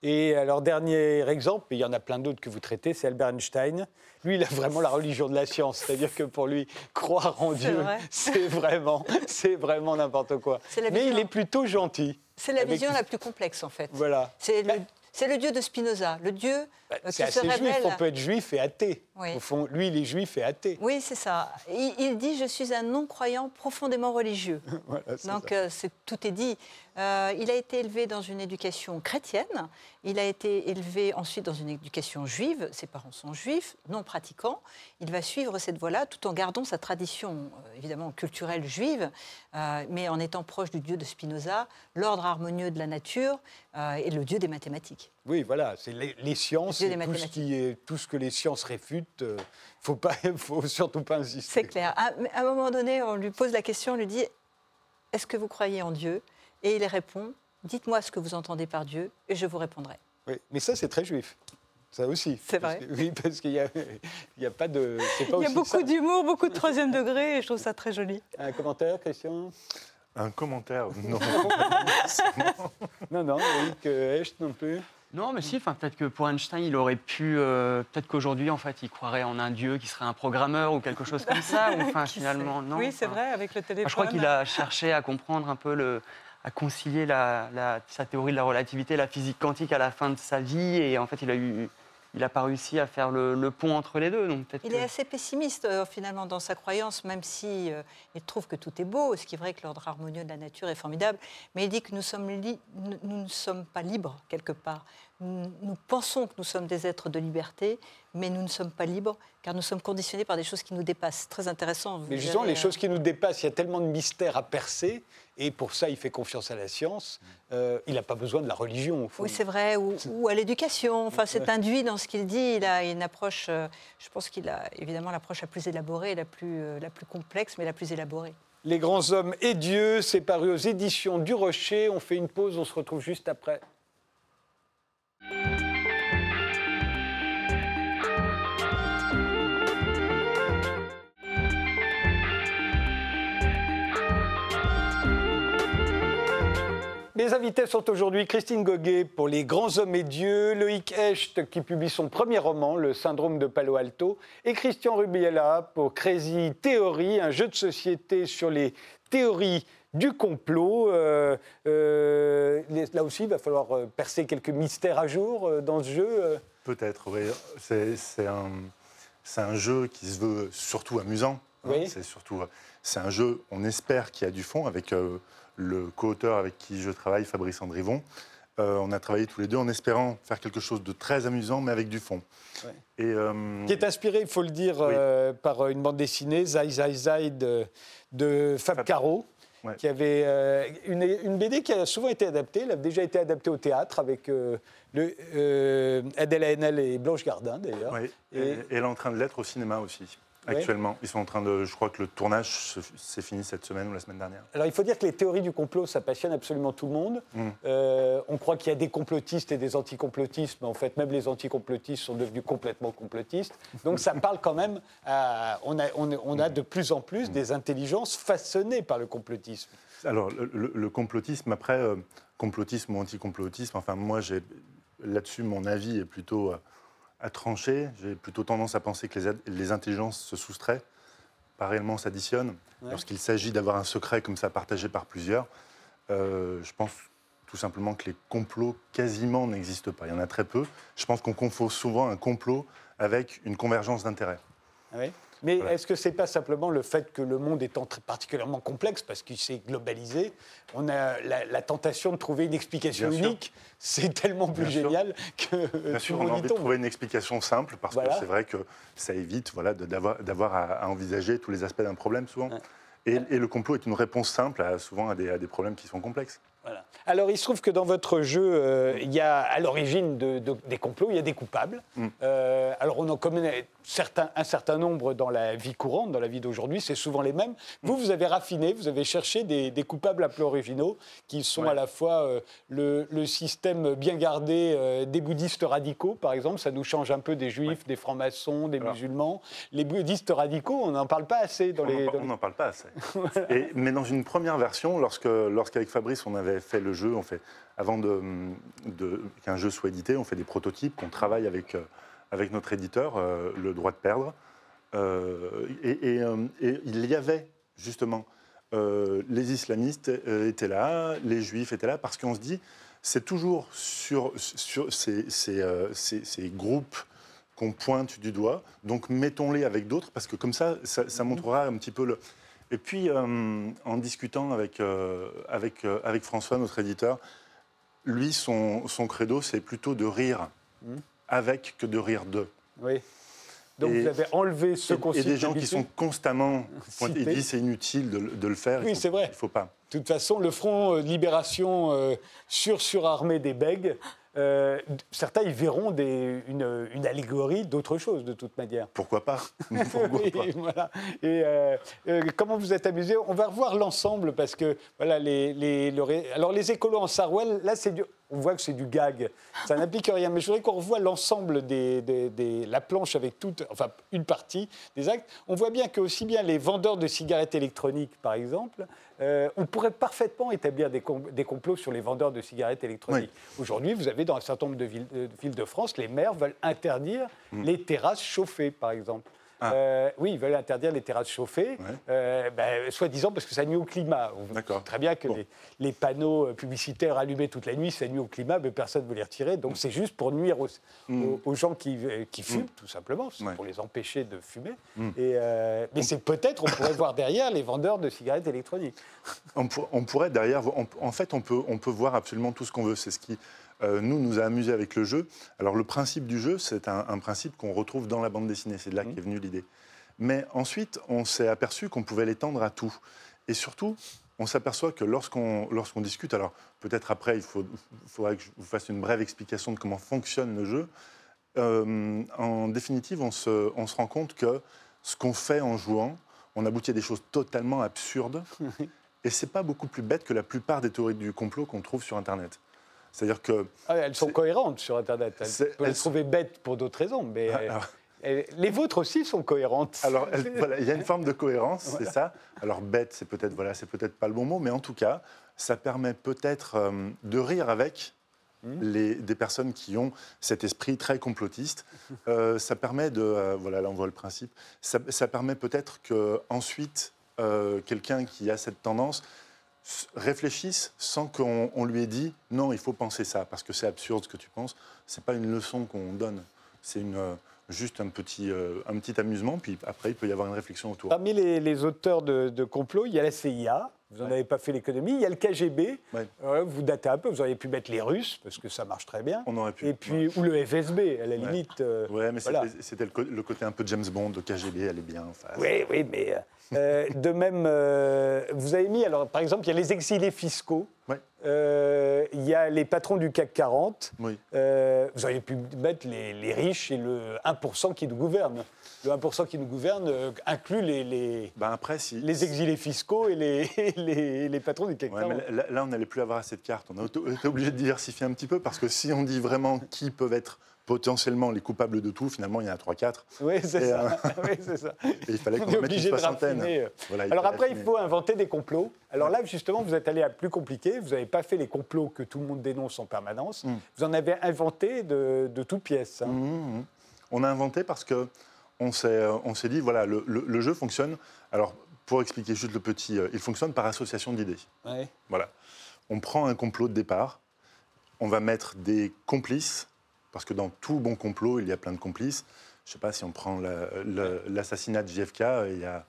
Et alors, dernier exemple, il y en a plein d'autres que vous traitez, c'est Albert Einstein. Lui, il a vraiment la religion de la science. C'est-à-dire que pour lui, croire en Dieu, vrai. c'est vraiment, c'est vraiment n'importe quoi. Mais il est plutôt gentil. C'est la Avec- vision la plus complexe en fait. Voilà. C'est le, c'est le Dieu de Spinoza, le Dieu Bah, euh, qui se assez juif. révèle. On peut être juif et athée. Oui. Au fond, lui, il est juif et athée. Oui, c'est ça. Il, il dit Je suis un non-croyant profondément religieux. [laughs] Voilà, c'est Donc euh, c'est- tout est dit. Euh, il a été élevé dans une éducation chrétienne. Il a été élevé ensuite dans une éducation juive. Ses parents sont juifs, non pratiquants. Il va suivre cette voie-là tout en gardant sa tradition, euh, évidemment culturelle juive, euh, mais en étant proche du Dieu de Spinoza, l'ordre harmonieux de la nature euh, et le Dieu des mathématiques. Oui, voilà, c'est les, les sciences, et tout ce, qui est, tout ce que les sciences réfutent. faut pas, [laughs] faut surtout pas insister. C'est clair. À, à un moment donné, on lui pose la question, on lui dit Est-ce que vous croyez en Dieu? Et il répond Dites-moi ce que vous entendez par Dieu et je vous répondrai. Oui, mais ça, c'est très juif. Ça aussi. C'est Parce vrai. que- oui, parce qu'il n'y a, il y a pas de. c'est pas Il y a aussi beaucoup d'humour, beaucoup de troisième degré et je trouve ça très joli. Un commentaire, Christian? Un commentaire Non. [laughs] Non, non, Eric euh, Hecht non plus? Non, mais si, enfin, peut-être que pour Einstein, il aurait pu. euh, peut-être qu'aujourd'hui, en fait, il croirait en un dieu qui serait un programmeur ou quelque chose comme ça. ou, [laughs] Enfin, finalement, sait? non. Oui, c'est enfin, vrai, avec le téléphone. enfin, je crois qu'il a cherché à comprendre un peu le à concilier la, la- sa théorie de la relativité, la physique quantique à la fin de sa vie, et en fait, il a eu, il a pas réussi à faire le, le pont entre les deux. Donc. Il que- est assez pessimiste euh, finalement dans sa croyance, même si euh, il trouve que tout est beau, ce qui est vrai que l'ordre harmonieux de la nature est formidable. Mais il dit que nous sommes li- nous, nous ne sommes pas libres quelque part. Nous, pensons que nous sommes des êtres de liberté, mais nous ne sommes pas libres car nous sommes conditionnés par des choses qui nous dépassent. Très intéressant. Vous Mais justement, les choses qui nous dépassent, il y a tellement de mystères à percer, et pour ça, il fait confiance à la science. Euh, il n'a pas besoin de la religion, au fond. Oui, c'est vrai, ou, ou à l'éducation. Enfin, c'est induit dans ce qu'il dit. Il a une approche, euh, je pense qu'il a évidemment l'approche la plus élaborée, la plus, euh, la plus complexe, mais la plus élaborée. Les grands hommes et Dieu, c'est paru aux éditions du Rocher. On fait une pause, on se retrouve juste après. Mes invités sont aujourd'hui Christine Goguet pour Les Grands Hommes et Dieux, Loïc Hecht qui publie son premier roman, Le Syndrome de Palo Alto, et Christian Rubiella pour Crazy Theory, un jeu de société sur les théories du complot. Euh, euh, les- là aussi, il va falloir euh, percer quelques mystères à jour dans ce jeu. Peut-être, oui. C'est un, jeu qui se veut surtout amusant. hein. Oui. C'est surtout, c'est un jeu, on espère, qui a du fond avec euh, le co-auteur avec qui je travaille, Fabrice Andrivon. Euh, on a travaillé tous les deux en espérant faire quelque chose de très amusant, mais avec du fond. Ouais. Et, euh, Qui est inspiré, il faut le dire, Oui. euh, par une bande dessinée, Zai Zai Zai de, de Fab Fab- Caro. Ouais. Qui avait euh, une, une BD qui a souvent été adaptée. Elle a déjà été adaptée au théâtre avec euh, le, euh, Adèle Haenel et Blanche Gardin, d'ailleurs. oui. Et- Et, et elle est en train de l'être au cinéma aussi, actuellement. Ils sont en train de. Je crois que le tournage se- s'est fini cette semaine ou la semaine dernière. Alors, il faut dire que les théories du complot, ça passionne absolument tout le monde. Mm. Euh, on croit qu'il y a des complotistes et des anticomplotistes, mais en fait, même les anticomplotistes sont devenus complètement complotistes. Donc, ça [laughs] parle quand même à. On a, on, a- on a de plus en plus des intelligences façonnées par le complotisme. Alors, le, le- le complotisme, après, euh, complotisme ou anticomplotisme, enfin, moi, j'ai là-dessus, mon avis est plutôt euh, à trancher. J'ai plutôt tendance à penser que les, les intelligences se soustraient, pas réellement s'additionnent. Ouais. Lorsqu'il s'agit d'avoir un secret comme ça partagé par plusieurs, euh, je pense tout simplement que les complots quasiment n'existent pas. Il y en a très peu. Je pense qu'on confond souvent un complot avec une convergence d'intérêts. Oui. Mais Voilà. est-ce que c'est pas simplement le fait que le monde étant très particulièrement complexe parce qu'il s'est globalisé, on a la, la tentation de trouver une explication Bien unique C'est tellement plus Bien sûr. génial que Bien sûr, on a envie de trouver une explication simple parce Voilà. que c'est vrai que ça évite voilà, d'avoir d'avoir à, à envisager tous les aspects d'un problème souvent. Ouais. Et, et le complot est une réponse simple à, souvent à des, à des problèmes qui sont complexes. Voilà. Alors, il se trouve que dans votre jeu, euh, il y a à l'origine de- de- des complots, il y a des coupables. Mm. Euh, alors, on en connaît certains, un certain nombre dans la vie courante, dans la vie d'aujourd'hui, c'est souvent les mêmes. Vous, vous avez raffiné, vous avez cherché des, des coupables un peu originaux, qui sont Ouais. à la fois euh, le, le système bien gardé euh, des bouddhistes radicaux, par exemple, ça nous change un peu des juifs, des francs-maçons, des Alors. musulmans. Les bouddhistes radicaux, on n'en parle pas assez dans on les... n'en dans on les- n'en parle pas assez. [laughs] Et- mais dans une première version, lorsque, lorsqu'avec Fabrice on avait fait le jeu, on fait, avant de, de- qu'un jeu soit édité, on fait des prototypes, qu'on travaille avec, euh, avec notre éditeur, euh, le droit de perdre. Euh, et, et, et il y avait justement euh, les islamistes étaient là, les juifs étaient là, parce qu'on se dit, c'est toujours sur, sur ces, ces, ces- ces groupes qu'on pointe du doigt, donc mettons-les avec d'autres, parce que comme ça, ça, ça montrera un petit peu le... Et puis, euh, en discutant avec, euh, avec, euh, avec François, notre éditeur, lui, son, son credo, c'est plutôt de rire Mhm. avec que de rire de. Oui. Donc, Et- vous avez enlevé ce qu'on et, des gens qui sont constamment [laughs] ils disent c'est inutile de, le- de le faire. Oui, c'est vrai. Il ne faut pas. De toute façon, le front libération sur surarmé des bègues, euh, certains y verront des- une, une allégorie d'autre chose, de toute manière. Pourquoi pas? [laughs] Pourquoi Oui, pas? voilà. Et euh, euh, comment vous êtes amusé? On va revoir l'ensemble parce que voilà les, les- le ré- alors les écolos en Sarwell, là c'est du on voit que c'est du gag. Ça n'implique rien. Mais je voudrais qu'on revoie l'ensemble des, des- des- la planche avec toute, enfin une partie des actes. On voit bien que aussi bien les vendeurs de cigarettes électroniques, par exemple, euh, on pourrait parfaitement établir des, com- des complots sur les vendeurs de cigarettes électroniques. Aujourd'hui, vous avez dans un certain nombre de villes de, villes de France, les maires veulent interdire les terrasses chauffées, par exemple. Ah. Euh, oui, ils veulent interdire les terrasses chauffées, Ouais. euh, ben, soi-disant parce que ça nuit au climat. On Très bien que Bon. les, les panneaux euh, publicitaires allumés toute la nuit, ça nuit au climat, mais personne ne veut les retirer. Donc c'est juste pour nuire aux, aux- aux gens qui, qui fument, tout simplement, c'est Mm. Ouais. pour les empêcher de fumer. Mm. Et, euh, mais c'est peut-être, on pourrait [laughs] voir derrière les vendeurs de cigarettes électroniques. On, pour- on pourrait derrière, on- en fait, on peut, on peut voir absolument tout ce qu'on veut. C'est ce qui, euh, nous, nous a amusé avec le jeu. Alors, le principe du jeu, c'est un, un principe qu'on retrouve dans la bande dessinée. C'est de là qu'est venue l'idée. Mais ensuite, on s'est aperçu qu'on pouvait l'étendre à tout. Et surtout, on s'aperçoit que lorsqu'on lorsqu'on discute, alors peut-être après, il faut, faudrait que je vous fasse une brève explication de comment fonctionne le jeu. Euh, en définitive, on se, on se rend compte que ce qu'on fait en jouant, on aboutit à des choses totalement absurdes. [laughs] Et c'est pas beaucoup plus bête que la plupart des théories du complot qu'on trouve sur Internet. C'est-à-dire que Ah, elles sont cohérentes sur Internet. Elles peuvent les sont- trouver bêtes pour d'autres raisons, mais euh, alors, elles- les vôtres aussi sont cohérentes. alors, elle- [laughs] voilà, il y a une forme de cohérence, c'est ça. Alors bête, c'est peut-être voilà, c'est peut-être pas le bon mot, mais en tout cas, ça permet peut-être euh, de rire avec. Les, des personnes qui ont cet esprit très complotiste, [laughs] Euh, ça permet de, euh, voilà, là on voit le principe, ça, ça permet peut-être que ensuite euh, quelqu'un qui a cette tendance réfléchisse sans qu'on on lui ait dit non, il faut penser ça parce que c'est absurde ce que tu penses. C'est pas une leçon qu'on donne, c'est une euh, juste un petit euh, un petit amusement. Puis après, il peut y avoir une réflexion autour. Parmi les, les auteurs de, de complots, il y a la CIA, vous n'en avez pas fait l'économie, il y a le KGB, Ouais. Euh, vous datez un peu, vous auriez pu mettre les Russes, parce que ça marche très bien, On aurait pu. et puis, ou le FSB, à la limite. euh, Ouais, mais voilà. c'était- le, le côté un peu James Bond, de KGB, elle est bien en face. Oui, oui, mais euh, de même, euh, vous avez mis, alors par exemple, il y a les exilés fiscaux, euh, il y a les patrons du CAC 40, Oui. euh, vous auriez pu mettre les, les riches et le 1% qui nous gouverne. Le 1% qui nous gouverne inclut les, les, Ben après, si. les exilés fiscaux et les, [laughs] les, les patrons du CAC Ouais, 40. mais là, là, on n'allait plus avoir assez de cartes. On a été obligé de diversifier un petit peu parce que si on dit vraiment qui peuvent être potentiellement les coupables de tout, finalement, il y en a 3-4. Oui, c'est Et, ça. [laughs] Oui, c'est ça. Et il fallait On qu'on mette une soixantaine. raffiner. Voilà, Alors après, il faut inventer des complots. Alors là, justement, vous êtes allé à plus compliqué. Vous n'avez pas fait les complots que tout le monde dénonce en permanence. Mm. Vous en avez inventé de, de toutes pièces. hein. Mhm, mhm. On a inventé parce que on s'est, euh, on s'est dit, voilà, le, le- le jeu fonctionne. Alors, pour expliquer juste le petit, euh, il fonctionne par association d'idées. Ouais. Voilà. On prend un complot de départ, on va mettre des complices, parce que dans tout bon complot, il y a plein de complices. Je ne sais pas si on prend l'assassinat de JFK, il y a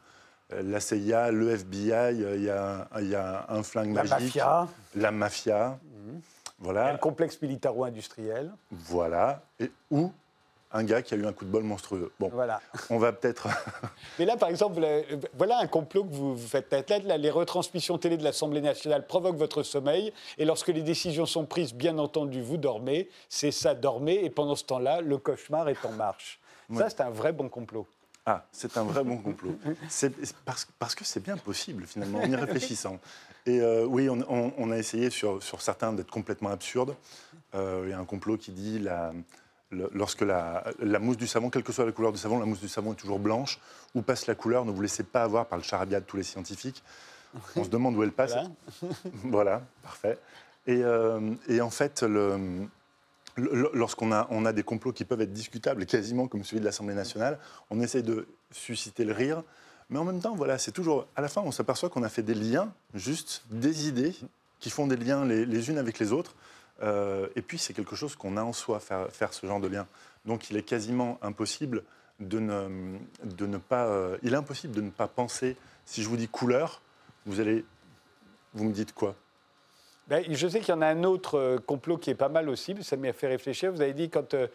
euh, la CIA, le FBI, euh, il y a, un- il y a un flingue La magique, mafia, la mafia, il y a voilà, le complexe militaro-industriel. voilà, et, ou un gars qui a eu un coup de bol monstrueux. Bon, Voilà. on va peut-être... [laughs] Mais là, par exemple, voilà un complot que vous, vous faites tête là, Les retransmissions télé de l'Assemblée nationale provoquent votre sommeil. Et lorsque les décisions sont prises, bien entendu, vous dormez. C'est ça, dormez. Et pendant ce temps-là, le cauchemar est en marche. Ça, c'est un vrai bon complot. Ah, c'est un vrai bon complot. C'est parce, parce que c'est bien possible, finalement, en y réfléchissant. Et euh, oui, on, on- on a essayé sur, sur certains d'être complètement absurdes. Euh, Il y a un complot qui dit la, le- lorsque la, la mousse du savon, quelle que soit la couleur du savon, la mousse du savon est toujours blanche. Où passe la couleur Ne vous laissez pas avoir par le charabia de tous les scientifiques. On se demande où elle passe. Voilà. [laughs] Voilà, parfait. Et, euh, et en fait, le- le- lorsqu'on a, on a des complots qui peuvent être discutables, quasiment comme celui de l'Assemblée nationale, on essaye de susciter le rire. Mais en même temps, voilà, c'est toujours. À la fin, on s'aperçoit qu'on a fait des liens, juste des idées qui font des liens les, les unes avec les autres. Euh, et puis, c'est quelque chose qu'on a en soi, faire, faire ce genre de lien. Donc, il est quasiment impossible de ne, de ne pas. euh, il est impossible de ne pas penser. Si je vous dis couleur, vous allez. Vous me dites quoi? Ben, je sais qu'il y en a un autre euh, complot qui est pas mal aussi, mais ça m'a fait réfléchir. Vous avez dit quand, euh,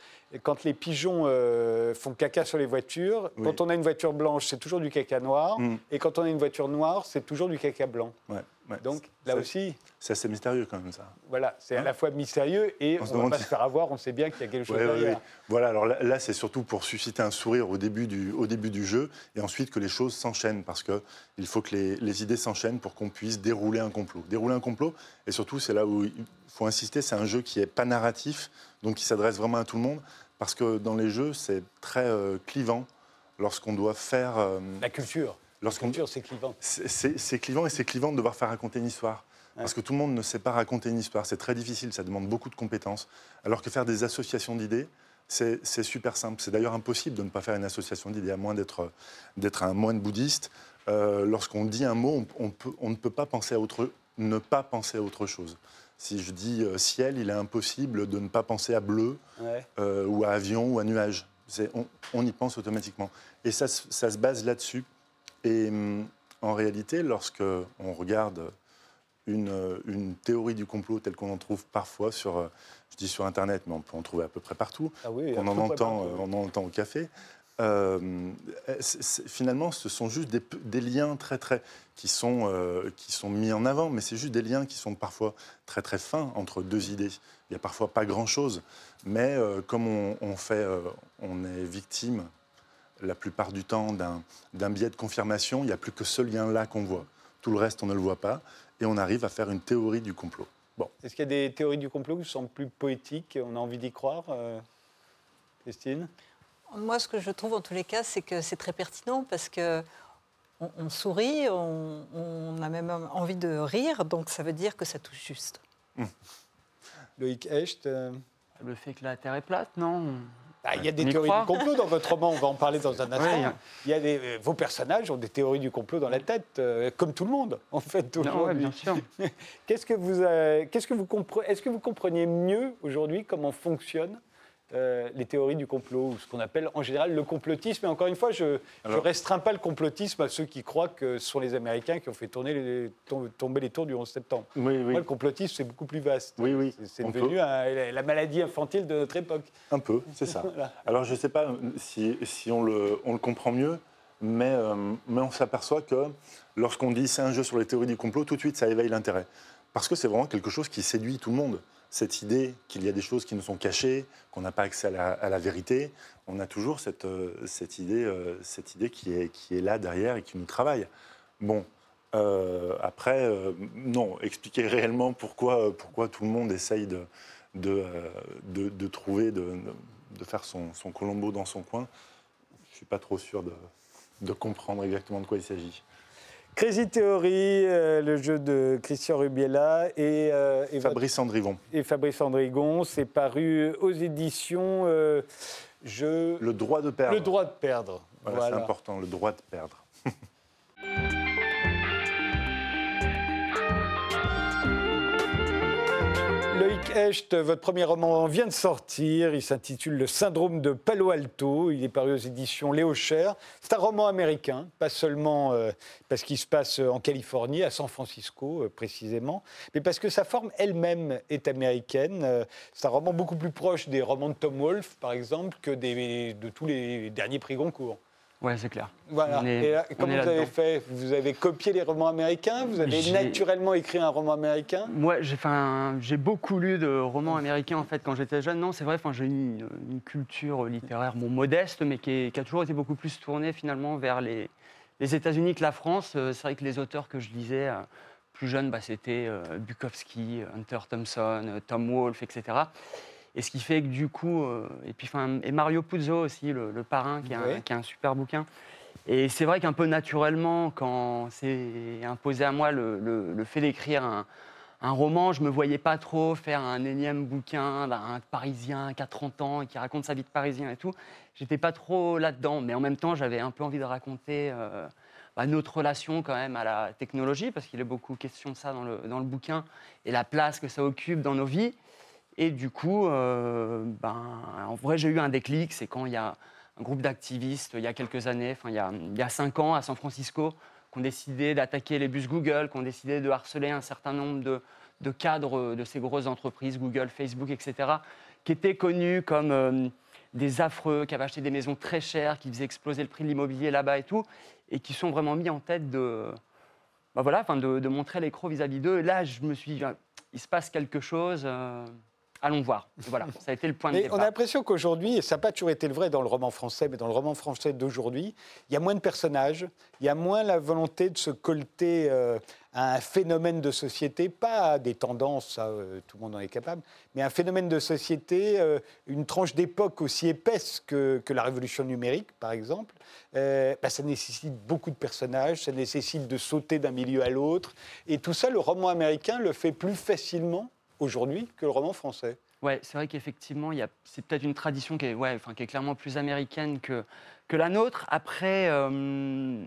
quand les pigeons euh, font caca sur les voitures, Oui. quand on a une voiture blanche, c'est toujours du caca noir, Mm. et quand on a une voiture noire, c'est toujours du caca blanc. Ouais. Ouais, Donc là aussi, C'est assez mystérieux quand même ça. voilà, c'est à Hein la fois mystérieux et On ne va pas si- se faire avoir, on sait bien qu'il y a quelque chose Ouais, derrière. ouais. Voilà, alors là, là, c'est surtout pour susciter un sourire au début du, au début du jeu et ensuite que les choses s'enchaînent parce qu'il faut que les, les idées s'enchaînent pour qu'on puisse dérouler un complot. Dérouler un complot, et surtout, c'est là où il faut insister, c'est un jeu qui n'est pas narratif, donc qui s'adresse vraiment à tout le monde parce que dans les jeux, c'est très euh, clivant lorsqu'on doit faire. euh, La culture, lorsqu'on c'est clivant. c'est- clivant et c'est clivant de devoir faire raconter une histoire. Parce que tout le monde ne sait pas raconter une histoire. C'est très difficile, ça demande beaucoup de compétences. Alors que faire des associations d'idées, c'est super simple. C'est d'ailleurs impossible de ne pas faire une association d'idées, à moins d'être un moine bouddhiste. Euh, Lorsqu'on dit un mot, on, on peut- on ne peut pas penser à autre, ne pas penser à autre chose. Si je dis euh, ciel, il est impossible de ne pas penser à bleu, Ouais. euh, ou à avion ou à nuage. On, on y pense automatiquement. Et ça, ça se base là-dessus. Et hum, en réalité, lorsque on regarde une, euh, une théorie du complot telle qu'on en trouve parfois sur, euh, je dis sur Internet, mais on peut en trouver à peu près partout, Ah oui, on en, entend, euh, on en entend au café. euh, finalement, ce sont juste des, liens très très qui sont euh, qui sont mis en avant, mais c'est juste des liens qui sont parfois très très fins entre deux idées. Il y a parfois pas grand chose, mais euh, comme on, on fait, euh, on est victime la plupart du temps d'un biais de confirmation. Il n'y a plus que ce lien-là qu'on voit. Tout le reste, on ne le voit pas, et on arrive à faire une théorie du complot. Bon, Est-ce qu'il y a des théories du complot qui sont plus poétiques on a envie d'y croire euh, Christine? Moi, ce que je trouve en tous les cas, c'est que c'est très pertinent parce que on, on sourit, on, on a même envie de rire, donc ça veut dire que ça touche juste. Loïc Hecht euh, Le fait que la Terre est plate, non? Ah, Il y a des théories du complot dans votre roman, on va en parler dans un [laughs] instant. Ouais, il y a- des, euh, vos personnages ont des théories du complot dans la tête, euh, comme tout le monde, en fait, ouais, aujourd'hui. bien sûr. [laughs] Qu'est-ce que vous, euh, qu'est-ce que vous comprenez Est-ce que vous compreniez mieux aujourd'hui comment fonctionnent euh, les théories du complot, ou ce qu'on appelle en général le complotisme Et encore une fois, je ne restreins pas le complotisme à ceux qui croient que ce sont les Américains qui ont fait tourner les, tom- tomber les tours du 11 septembre. oui, oui, Moi, le complotisme, c'est beaucoup plus vaste. oui, oui. C'est- devenu un- la maladie infantile de notre époque. Un peu, c'est ça. [laughs] Voilà. Alors, je ne sais pas si, si on, le, on le comprend mieux, mais, euh, mais on s'aperçoit que lorsqu'on dit c'est un jeu sur les théories du complot, tout de suite, ça éveille l'intérêt. Parce que c'est vraiment quelque chose qui séduit tout le monde. Cette idée qu'il y a des choses qui nous sont cachées, qu'on n'a pas accès à la, vérité, on a toujours cette, euh, cette, idée, euh, cette idée qui est, qui est là derrière et qui nous travaille. Bon, euh, après, non, expliquer réellement pourquoi, pourquoi tout le monde essaye de, de, de, trouver, de, de- faire son, son Colombo dans son coin, je ne suis pas trop sûr de comprendre exactement de quoi il s'agit. Crazy Theory, euh, le jeu de Christian Rubiela et, euh, et, Fabrice Andrivon, et Fabrice Andrigon, c'est paru aux éditions euh, je... le droit de perdre. Le droit de perdre. Voilà, Voilà. c'est important, le droit de perdre. Votre premier roman vient de sortir. Il s'intitule Le syndrome de Palo Alto. Il est paru aux éditions Léo Cher. C'est un roman américain, pas seulement euh, parce qu'il se passe en Californie, à San Francisco euh, précisément, mais parce que sa forme elle-même est américaine. Euh, c'est un roman beaucoup plus proche des romans de Tom Wolfe, par exemple, que de tous les derniers prix Goncourt. Ouais, c'est clair. Voilà. Est- Et là, comment vous avez fait Vous avez copié les romans américains Vous avez naturellement écrit un roman américain Moi, j'ai beaucoup lu de romans américains en fait quand j'étais jeune. Non, c'est vrai. Enfin, j'ai une, une culture littéraire bon, modeste, mais qui, est- qui a toujours été beaucoup plus tournée finalement vers les, les États-Unis que la France. Euh, C'est vrai que les auteurs que je lisais euh, plus jeunes, bah, c'était euh, Bukowski, Hunter Thompson, Tom Wolfe, etc. Et ce qui fait que du coup, euh, et puis enfin, et Mario Puzo aussi, le, le parrain, qui est, un, qui super bouquin. Et c'est vrai qu'un peu naturellement, quand c'est imposé à moi le, le- le fait d'écrire un, un roman, je me voyais pas trop faire un énième bouquin d'un Parisien qui a 30 ans et qui raconte sa vie de Parisien et tout. J'étais pas trop là-dedans, mais en même temps, j'avais un peu envie de raconter euh, bah, notre relation quand même à la technologie, parce qu'il est beaucoup question de ça dans le, dans le bouquin, et la place que ça occupe dans nos vies. Et du coup, euh, ben, en vrai, j'ai eu un déclic, c'est quand il y a un groupe d'activistes, il y a quelques années, enfin, il y a, il y a cinq ans, à San Francisco, qui ont décidé d'attaquer les bus Google, qui ont décidé de harceler un certain nombre de, cadres de ces grosses entreprises, Google, Facebook, etc., qui étaient connus comme euh, des affreux, qui avaient acheté des maisons très chères, qui faisaient exploser le prix de l'immobilier là-bas et tout, et qui sont vraiment mis en tête de, bah voilà, de, de montrer les crocs vis-à-vis d'eux. Et là, je me suis dit, ah, il se passe quelque chose. euh, allons voir. Voilà, ça a été le point de Mais départ. on a l'impression qu'aujourd'hui, et ça n'a pas toujours été le vrai dans le roman français, mais dans le roman français d'aujourd'hui, il y a moins de personnages, il y a moins la volonté de se colter euh, à un phénomène de société, pas à des tendances, ça, euh, tout le monde en est capable, mais un phénomène de société, euh, une tranche d'époque aussi épaisse que, que la révolution numérique, par exemple. Bah, ça nécessite beaucoup de personnages, ça nécessite de sauter d'un milieu à l'autre. Et tout ça, le roman américain le fait plus facilement aujourd'hui que le roman français. Ouais, c'est vrai qu'effectivement, c'est peut-être une tradition qui est, ouais, enfin, qui est clairement plus américaine que, que la nôtre. Après, euh,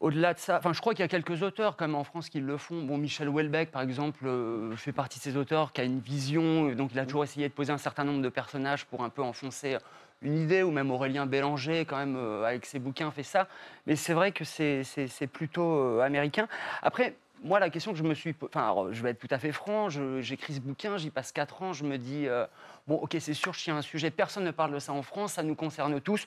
au-delà de ça, enfin, je crois qu'il y a quelques auteurs, comme en France, qui le font. Bon, Michel Houellebecq, par exemple, euh, fait partie de ces auteurs qui a une vision, euh, donc il a toujours essayé de poser un certain nombre de personnages pour un peu enfoncer une idée, ou même Aurélien Bélanger, quand même, euh, avec ses bouquins, fait ça. Mais c'est vrai que c'est plutôt américain. Après, moi, la question que je me suis... Enfin, je vais être tout à fait franc, j'écris ce bouquin, j'y passe 4 ans, je me dis, euh, bon, ok, c'est sûr, je tiens un sujet, personne ne parle de ça en France, ça nous concerne tous.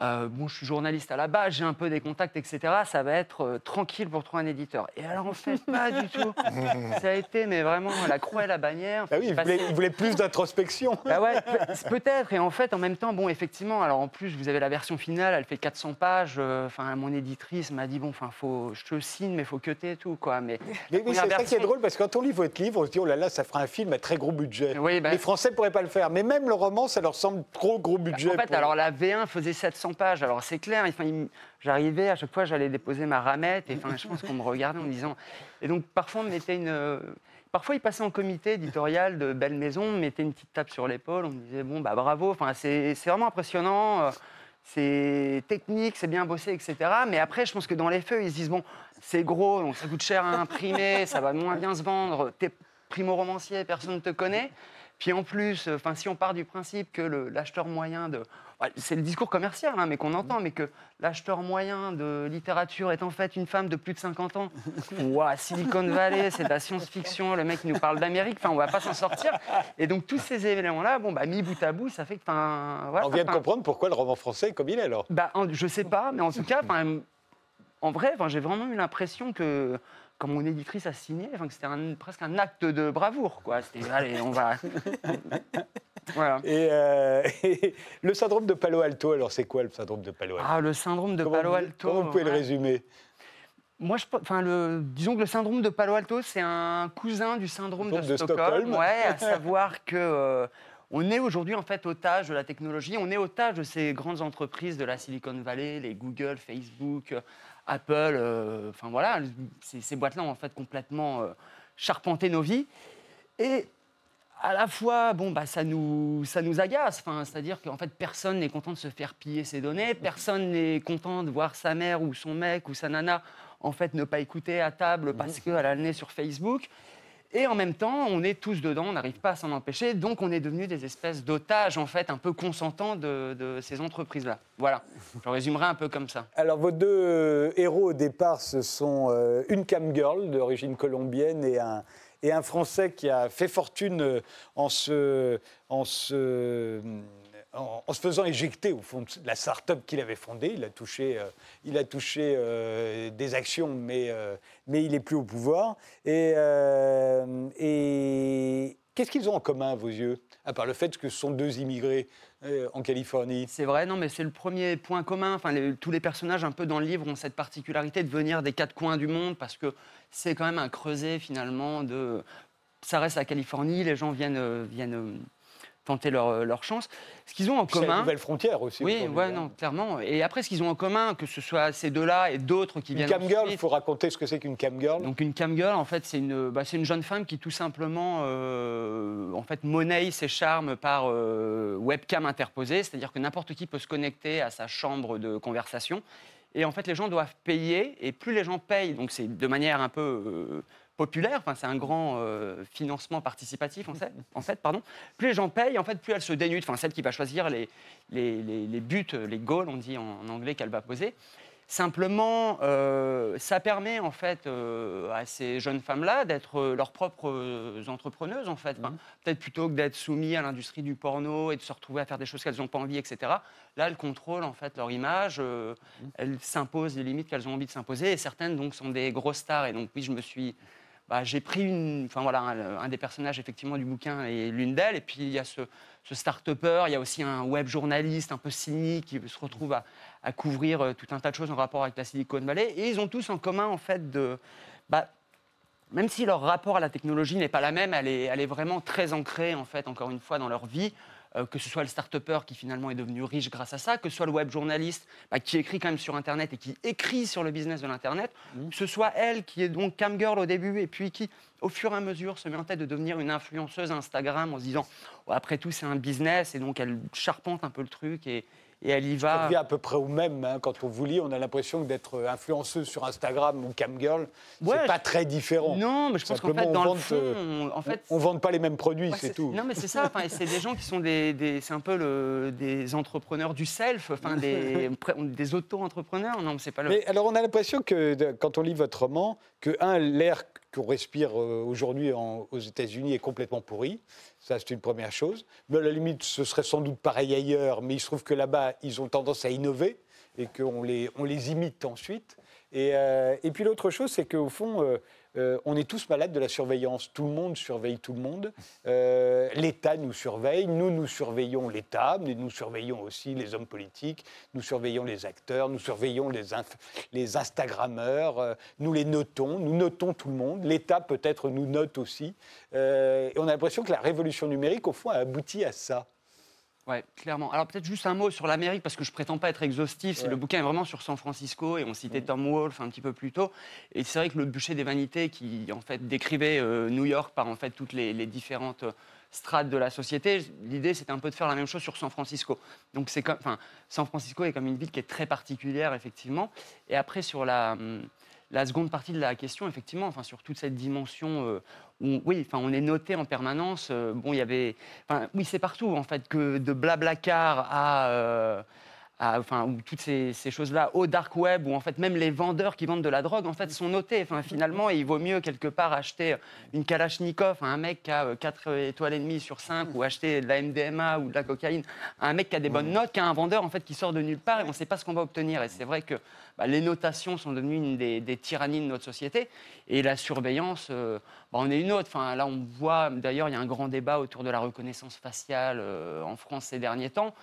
Euh, bon, je suis journaliste à la base, j'ai un peu des contacts, etc. Ça va être euh, tranquille pour trouver un éditeur. Et alors, en fait, pas du tout. [laughs] Ça a été, mais vraiment, la croix et la bannière. Bah oui, il voulait, il voulait plus d'introspection. bah ouais, pe- peut-être. Et en fait, en même temps, bon, effectivement, alors en plus, vous avez la version finale, elle fait 400 pages. euh, Enfin, mon éditrice m'a dit, bon, enfin, faut, je te signe, mais faut que et tout, quoi. Mais, Mais, c'est ça qui est version- drôle, parce que quand on lit votre livre, on se dit, oh là là, ça fera un film à très gros budget. Oui, bah- Les Français ne pourraient pas le faire. Mais même le roman, ça leur semble trop gros budget. En fait, pour- alors la V1 faisait 700 Alors c'est clair, j'arrivais, à chaque fois, j'allais déposer ma ramette. Et enfin, je pense qu'on me regardait en me disant. Et donc, parfois, on me mettait une. euh, Parfois, il passait en comité éditorial de Belle Maison, on me mettait une petite tape sur l'épaule, on me disait bon bah bravo, enfin c'est c'est vraiment impressionnant, euh, c'est technique, c'est bien bossé, etc. Mais après, je pense que dans les feux, ils se disent bon c'est gros, donc ça coûte cher à imprimer, ça va moins bien se vendre, t'es primo-romancier, personne ne te connaît. Puis en plus, enfin, si on part du principe que l'acheteur moyen de. ouais, C'est le discours commercial, hein, mais qu'on entend, mais que l'acheteur moyen de littérature est en fait une femme de plus de 50 ans. [laughs] Ouah, Silicon Valley, c'est de la science-fiction, le mec il nous parle d'Amérique, enfin, on va pas s'en sortir. Et donc, tous ces éléments-là, bon, bah, mis bout à bout, ça fait que. Voilà, On vient de comprendre pourquoi le roman français est comme il est alors. bah, en- je sais pas, mais en tout cas, en vrai, j'ai vraiment eu l'impression que, quand mon éditrice a signé, enfin, c'était un- presque un acte de bravoure. Quoi. C'était, allez, on va. [laughs] voilà. Et, euh, [laughs] et le syndrome de Palo Alto, alors c'est quoi le syndrome de Palo Alto? Ah, le syndrome de Comment Palo vous- Alto. Comment vous pouvez le résumer? Moi, je, pe- enfin, le, disons que le syndrome de Palo Alto, c'est un cousin du syndrome de, Syndrome de Stockholm. Stockholm. Ouais, à [laughs] savoir que euh, on est aujourd'hui en fait otage de la technologie. On est otage de ces grandes entreprises de la Silicon Valley, les Google, Facebook, euh, Apple. euh, Enfin voilà, ces, ces boîtes-là ont en fait complètement euh, charpenté nos vies. Et à la fois, bon, bah, ça, nous, ça nous agace. Enfin, C'est-à-dire qu'en fait, personne n'est content de se faire piller ses données. Personne n'est content de voir sa mère ou son mec ou sa nana en fait ne pas écouter à table parce qu'elle a le nez sur Facebook. Et en même temps, on est tous dedans, on n'arrive pas à s'en empêcher. Donc, on est devenus des espèces d'otages, en fait, un peu consentants de, ces entreprises-là. Voilà. Je résumerai un peu comme ça. Alors, vos deux euh, héros au départ, ce sont euh, une cam girl d'origine colombienne et un, Français qui a fait fortune euh, en se, faisant éjecter au fond de la start-up qu'il avait fondée. Il a touché, il a touché des actions, mais, mais il n'est plus au pouvoir. Et, et qu'est-ce qu'ils ont en commun, à vos yeux À part le fait que ce sont deux immigrés euh, en Californie? C'est vrai, non, mais c'est le premier point commun. Tous les personnages un peu dans le livre ont cette particularité de venir des quatre coins du monde parce que c'est quand même un creuset finalement de. Ça reste la Californie, les gens viennent, euh, euh, tenter leur, euh, leur chance. Ce qu'ils ont en C'est la commun. nouvelle frontière aussi. Oui, ouais, hein. non, clairement. Et après, ce qu'ils ont en commun, que ce soit ces deux-là et d'autres qui Une viennent. cam girl, il faut raconter ce que c'est qu'une cam girl. donc une cam girl, en fait, c'est une, bah, c'est une jeune femme qui tout simplement, euh, en fait, monnaie ses charmes par euh, webcam interposée, c'est-à-dire que n'importe qui peut se connecter à sa chambre de conversation. Et en fait, les gens doivent payer, et plus les gens payent, donc c'est de manière un peu euh, populaire, enfin, c'est un grand euh, financement participatif en fait, en fait, pardon. Plus les gens payent, en fait, plus elle se dénude, enfin, celle qui va choisir les, les, les- les buts, les goals, on dit en, en anglais, qu'elle va poser. Simplement, euh, ça permet en fait euh, à ces jeunes femmes-là d'être euh, leurs propres euh, entrepreneuses en fait. Enfin, Peut-être plutôt que d'être soumis à l'industrie du porno et de se retrouver à faire des choses qu'elles n'ont pas envie, etc. Là, elles contrôlent en fait leur image, euh, elles s'imposent les limites qu'elles ont envie de s'imposer et certaines donc sont des grosses stars. Et donc oui, je me suis, bah, j'ai pris un, des personnages effectivement du bouquin et l'une d'elles. Et puis il y a ce, start-upper, il y a aussi un web journaliste un peu cynique qui se retrouve à, à couvrir euh, tout un tas de choses en rapport avec la Silicon Valley. Et ils ont tous en commun, en fait, de. Bah, même si leur rapport à la technologie n'est pas la même, elle est, elle est vraiment très ancrée, en fait, encore une fois, dans leur vie. Euh, que ce soit le start-upper qui finalement est devenu riche grâce à ça, que ce soit le web journaliste bah, qui écrit quand même sur Internet et qui écrit sur le business de l'Internet, que ce soit elle qui est donc camgirl au début et puis qui, au fur et à mesure, se met en tête de devenir une influenceuse Instagram en se disant après tout, c'est un business et donc elle charpente un peu le truc et, et elle y va. revient à peu près au même. hein. Quand on vous lit, on a l'impression d'être influenceuse sur Instagram ou camgirl, Ouais, c'est pas très différent. Non, mais je pense qu'en fait, on dans le fond, euh, on- en fait, on ne vende pas les mêmes produits, Ouais, c'est tout. Non, mais c'est ça. c'est des gens qui sont des, des- c'est un peu le- des entrepreneurs du self, enfin des, [laughs] des auto-entrepreneurs. Non, mais c'est pas le. Mais alors, on a l'impression que quand on lit votre roman, que un, l'air qu'on respire euh, aujourd'hui aux États-Unis est complètement pourri. Ça, c'est une première chose. Mais à la limite, ce serait sans doute pareil ailleurs. Mais il se trouve que là-bas, ils ont tendance à innover et qu'on les, on les imite ensuite. Et, euh, et puis l'autre chose, c'est qu'au fond, euh, euh, on est tous malades de la surveillance. Tout le monde surveille tout le monde. Euh, L'État nous surveille, nous, nous surveillons l'État, mais nous surveillons aussi les hommes politiques, nous surveillons les acteurs, nous surveillons les, Instagrammeurs, euh, nous les notons, nous notons tout le monde. L'État peut-être nous note aussi. Et on a l'impression que la révolution numérique, au fond, a abouti à ça. Ouais, clairement. Alors peut-être juste un mot sur l'Amérique, parce que je prétends pas être exhaustif. Ouais. Le bouquin est vraiment sur San Francisco, et on citait Tom Wolfe un petit peu plus tôt. Et c'est vrai que le bûcher des vanités, qui en fait décrivait euh, New York par en fait toutes les, les différentes euh, strates de la société, l'idée c'était un peu de faire la même chose sur San Francisco. Donc c'est comme, enfin, San Francisco est comme une ville qui est très particulière effectivement. Et après sur la hum, la seconde partie de la question, effectivement, enfin, sur toute cette dimension euh, où, oui, on est noté en permanence. euh, oui, c'est partout en fait que de Blablacar à, euh, à- enfin, ou toutes ces, ces choses-là au dark web, où en fait même les vendeurs qui vendent de la drogue en fait sont notés. Enfin, finalement, il vaut mieux quelque part acheter une Kalachnikov à un mec qui a 4 étoiles et demie sur 5 ou acheter de la MDMA ou de la cocaïne à un mec qui a des bonnes notes qu'à un vendeur en fait qui sort de nulle part et on ne sait pas ce qu'on va obtenir. Et c'est vrai que bah, les notations sont devenues une des, des tyrannies de notre société et la surveillance, euh, bah, on est une autre. Enfin, là, on voit, d'ailleurs, il y a un grand débat autour de la reconnaissance faciale euh, en France ces derniers temps.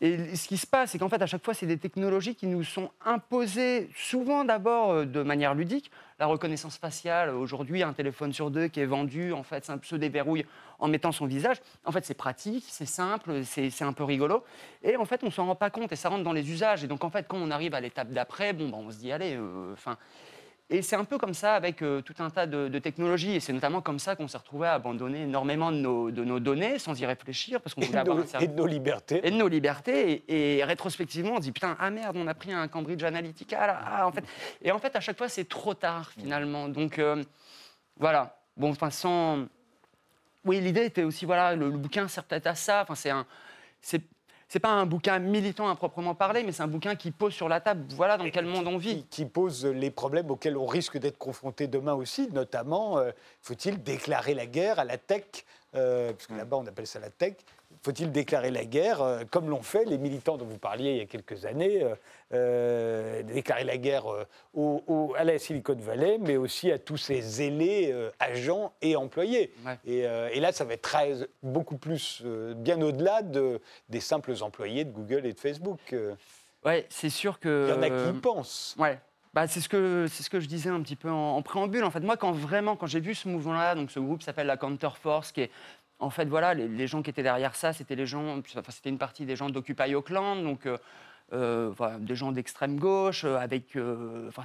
Et ce qui se passe, c'est qu'en fait, à chaque fois, c'est des technologies qui nous sont imposées, souvent d'abord euh, de manière ludique. La reconnaissance faciale, aujourd'hui, un téléphone sur deux qui est vendu, en fait, se déverrouille en mettant son visage. En fait, c'est pratique, c'est simple, c'est un peu rigolo. Et en fait, on s'en rend pas compte et ça rentre dans les usages. Et donc, en fait, quand on arrive à l'étape d'après, bon, bah, on se dit, allez, euh, enfin. Et c'est un peu comme ça avec euh, tout un tas de, de technologies. Et c'est notamment comme ça qu'on s'est retrouvé à abandonner énormément de nos, de nos données sans y réfléchir parce qu'on Et voulait de, avoir un nos, et de nos libertés. et de nos libertés. Et, et rétrospectivement, on dit putain, ah merde, on a pris un Cambridge Analytica là. Ah, en fait. Et en fait, à chaque fois, c'est trop tard finalement. Donc euh, voilà. Bon, enfin, sans. Oui, l'idée était aussi, voilà, le, le bouquin sert peut-être à ça. Enfin, c'est un. C'est, c'est pas un bouquin militant à proprement parler, mais c'est un bouquin qui pose sur la table, voilà dans quel monde on vit. qui, qui pose les problèmes auxquels on risque d'être confronté demain aussi, notamment euh, faut-il déclarer la guerre à la tech, euh, parce que là-bas on appelle ça la tech, faut-il déclarer la guerre, euh, comme l'ont fait les militants dont vous parliez il y a quelques années, euh, euh, déclarer la guerre au- au- à la Silicon Valley, mais aussi à tous ces zélés agents et employés. Ouais. Et, et là, ça va être très, beaucoup plus, bien au-delà de, des simples employés de Google et de Facebook. Ouais, c'est sûr que. Il y en a qui y pensent. Ouais. Bah, c'est ce que c'est ce que je disais un petit peu en, en préambule. En fait, moi, quand vraiment, quand j'ai vu ce mouvement-là, donc ce groupe s'appelle la Counterforce, qui est en fait voilà, les, gens qui étaient derrière ça, c'était les gens, c'était une partie des gens d'Occupy Auckland, donc euh, euh, des gens d'extrême gauche, euh, avec,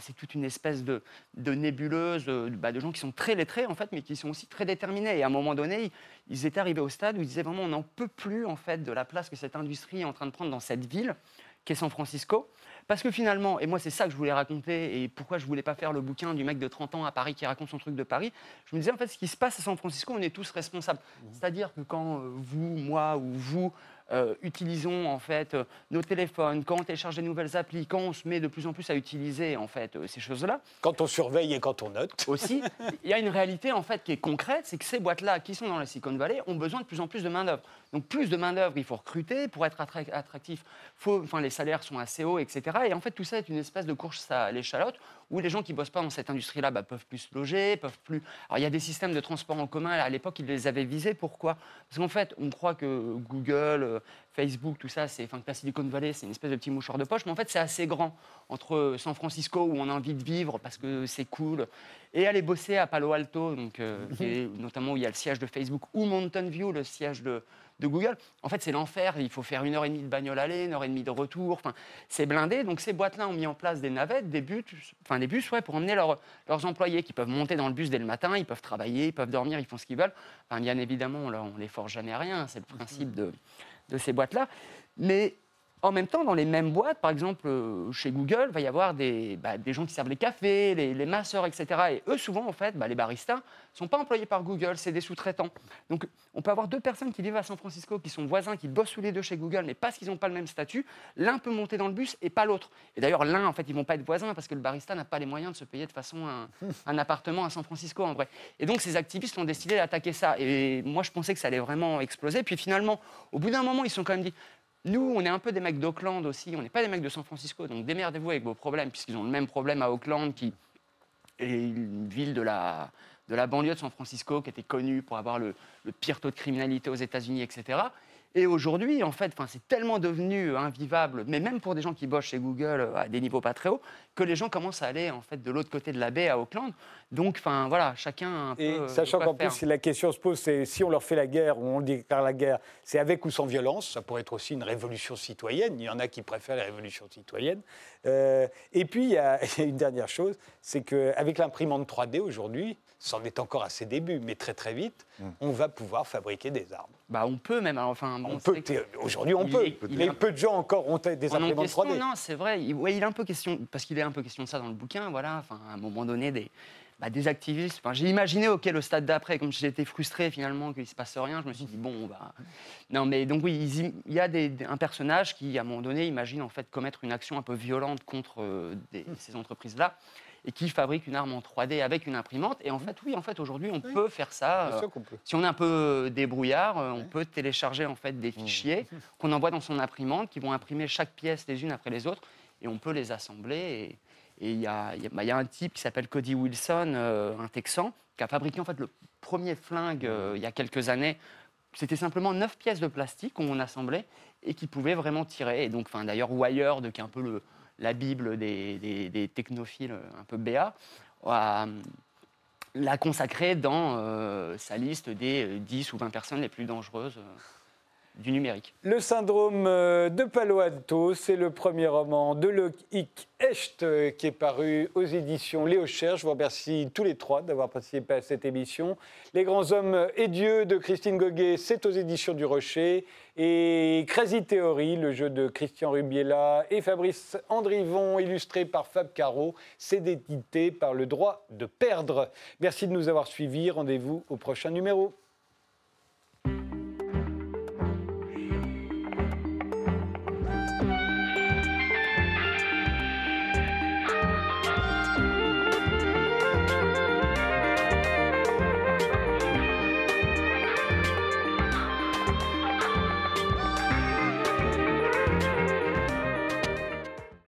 c'est toute une espèce de, de nébuleuse, de, bah, de gens qui sont très lettrés en fait, mais qui sont aussi très déterminés. Et à un moment donné, ils, étaient arrivés au stade où ils disaient vraiment, on n'en peut plus en fait de la place que cette industrie est en train de prendre dans cette ville, qui est San Francisco. Parce que finalement, et moi c'est ça que je voulais raconter, et pourquoi je voulais pas faire le bouquin du mec de 30 ans à Paris qui raconte son truc de Paris, je me disais en fait ce qui se passe à San Francisco, on est tous responsables. C'est-à-dire que quand euh, vous, moi ou vous, euh, utilisons en fait euh, nos téléphones, quand on télécharge des nouvelles applis, quand on se met de plus en plus à utiliser en fait euh, ces choses-là. Quand on surveille et quand on note. Aussi, [laughs] il y a une réalité en fait qui est concrète, c'est que ces boîtes-là qui sont dans la Silicon Valley ont besoin de plus en plus de main d'œuvre. Donc plus de main d'œuvre, il faut recruter pour être attra- attractif. Faut, enfin les salaires sont assez hauts, etc. Et en fait tout ça est une espèce de course à l'échalote où les gens qui bossent pas dans cette industrie-là bah, peuvent plus se loger, peuvent plus. Alors il y a des systèmes de transport en commun. À l'époque, ils les avaient visés. Pourquoi? Parce qu'en fait, on croit que Google, euh, Facebook, tout ça, c'est, enfin que la Silicon Valley, c'est une espèce de petit mouchoir de poche, mais en fait, c'est assez grand entre San Francisco où on a envie de vivre parce que c'est cool, et aller bosser à Palo Alto, donc euh, [laughs] notamment où il y a le siège de Facebook, ou Mountain View, le siège de, Google. En fait, c'est l'enfer. Il faut faire une heure et demie de bagnole aller, une heure et demie de retour. Enfin, c'est blindé. Donc, ces boîtes-là ont mis en place des navettes, des bus, enfin des bus, ouais, pour emmener leurs- employés qui peuvent monter dans le bus dès le matin. Ils peuvent travailler, ils peuvent dormir, ils font ce qu'ils veulent. Enfin, bien évidemment, on, on les force jamais à rien. C'est le principe de, de ces boîtes-là. Mais en même temps, dans les mêmes boîtes, par exemple, euh, chez Google, va y avoir des, bah, des gens qui servent les cafés, les, les masseurs, etc. Et eux, souvent, en fait, bah, les baristas ne sont pas employés par Google, c'est des sous-traitants. Donc, on peut avoir deux personnes qui vivent à San Francisco, qui sont voisins, qui bossent tous les deux chez Google, mais parce qu'ils n'ont pas le même statut, l'un peut monter dans le bus et pas l'autre. Et d'ailleurs, l'un, en fait, ils vont pas être voisins parce que le barista n'a pas les moyens de se payer de façon un, [laughs] un appartement à San Francisco, en vrai. Et donc, ces activistes ont décidé d'attaquer ça. Et moi, je pensais que ça allait vraiment exploser. Puis finalement, au bout d'un moment, ils se sont quand même dit nous, on est un peu des mecs d'Auckland aussi, on n'est pas des mecs de San Francisco, donc démerdez-vous avec vos problèmes, puisqu'ils ont le même problème à Auckland, qui est une ville de la, de la banlieue de San Francisco, qui était connue pour avoir le, le pire taux de criminalité aux États-Unis, etc. Et aujourd'hui, en fait, c'est tellement devenu invivable, mais même pour des gens qui bossent chez Google euh, à des niveaux pas très hauts, que les gens commencent à aller en fait de l'autre côté de la baie à Auckland. Donc, enfin, voilà, chacun un peu. Et euh, sachant qu'en plus, si la question se pose, c'est si on leur fait la guerre ou on déclare la guerre, c'est avec ou sans violence. Ça pourrait être aussi une révolution citoyenne. Il y en a qui préfèrent les révolutions citoyennes. Euh, et puis, il y, a [laughs] il y a une dernière chose, c'est qu'avec l'imprimante 3D aujourd'hui, c'en est encore à ses débuts, mais très très vite, on va pouvoir fabriquer des armes. Bah, on peut même. alors, Enfin, bon, On peut, aujourd'hui, on il peut. est- il mais est peu de gens encore ont des imprimantes question, 3D. non, c'est vrai. Il, ouais, il est un peu question, parce qu'il est un peu question de ça dans le bouquin, voilà. Enfin, à un moment donné, des, bah, des activistes. Enfin, j'ai imaginé, ok, le stade d'après, comme j'étais frustré finalement qu'il se passe rien, je me suis dit bon, bah, non, mais donc oui, il y a des- des- un personnage qui, à un moment donné, imagine en fait commettre une action un peu violente contre euh, des- ces entreprises-là. Et qui fabrique une arme en 3D avec une imprimante. Et en fait, oui, en fait, aujourd'hui, on peut faire ça. Bien euh, sûr qu'on peut. si on est un peu débrouillard, euh, on peut télécharger en fait des fichiers [laughs] qu'on envoie dans son imprimante, qui vont imprimer chaque pièce les unes après les autres, et on peut les assembler. Et il y, y bah, il y a un type qui s'appelle Cody Wilson, euh, un Texan, qui a fabriqué en fait le premier flingue euh, il y a quelques années. C'était simplement neuf pièces de plastique qu'on assemblait et qui pouvaient vraiment tirer. Et donc, d'ailleurs, Wired, qui est un peu le, la bible des, technophiles, euh, un peu BA, a, l'a consacré dans euh, sa liste des euh, 10 ou 20 personnes les plus dangereuses euh, du numérique. Le syndrome euh, de Palo Alto, c'est le premier roman de Loïc Hecht euh, qui est paru aux éditions Léo Cher. Je vous remercie tous les trois d'avoir participé à cette émission. Les grands hommes et dieux de Christine Goguet, c'est aux éditions du Rocher. Et Crazy Theory, le jeu de Christian Rubiela et Fabrice Andrivon, illustré par Fab Caro, c'est édité par le droit de perdre. Merci de nous avoir suivis. Rendez-vous au prochain numéro.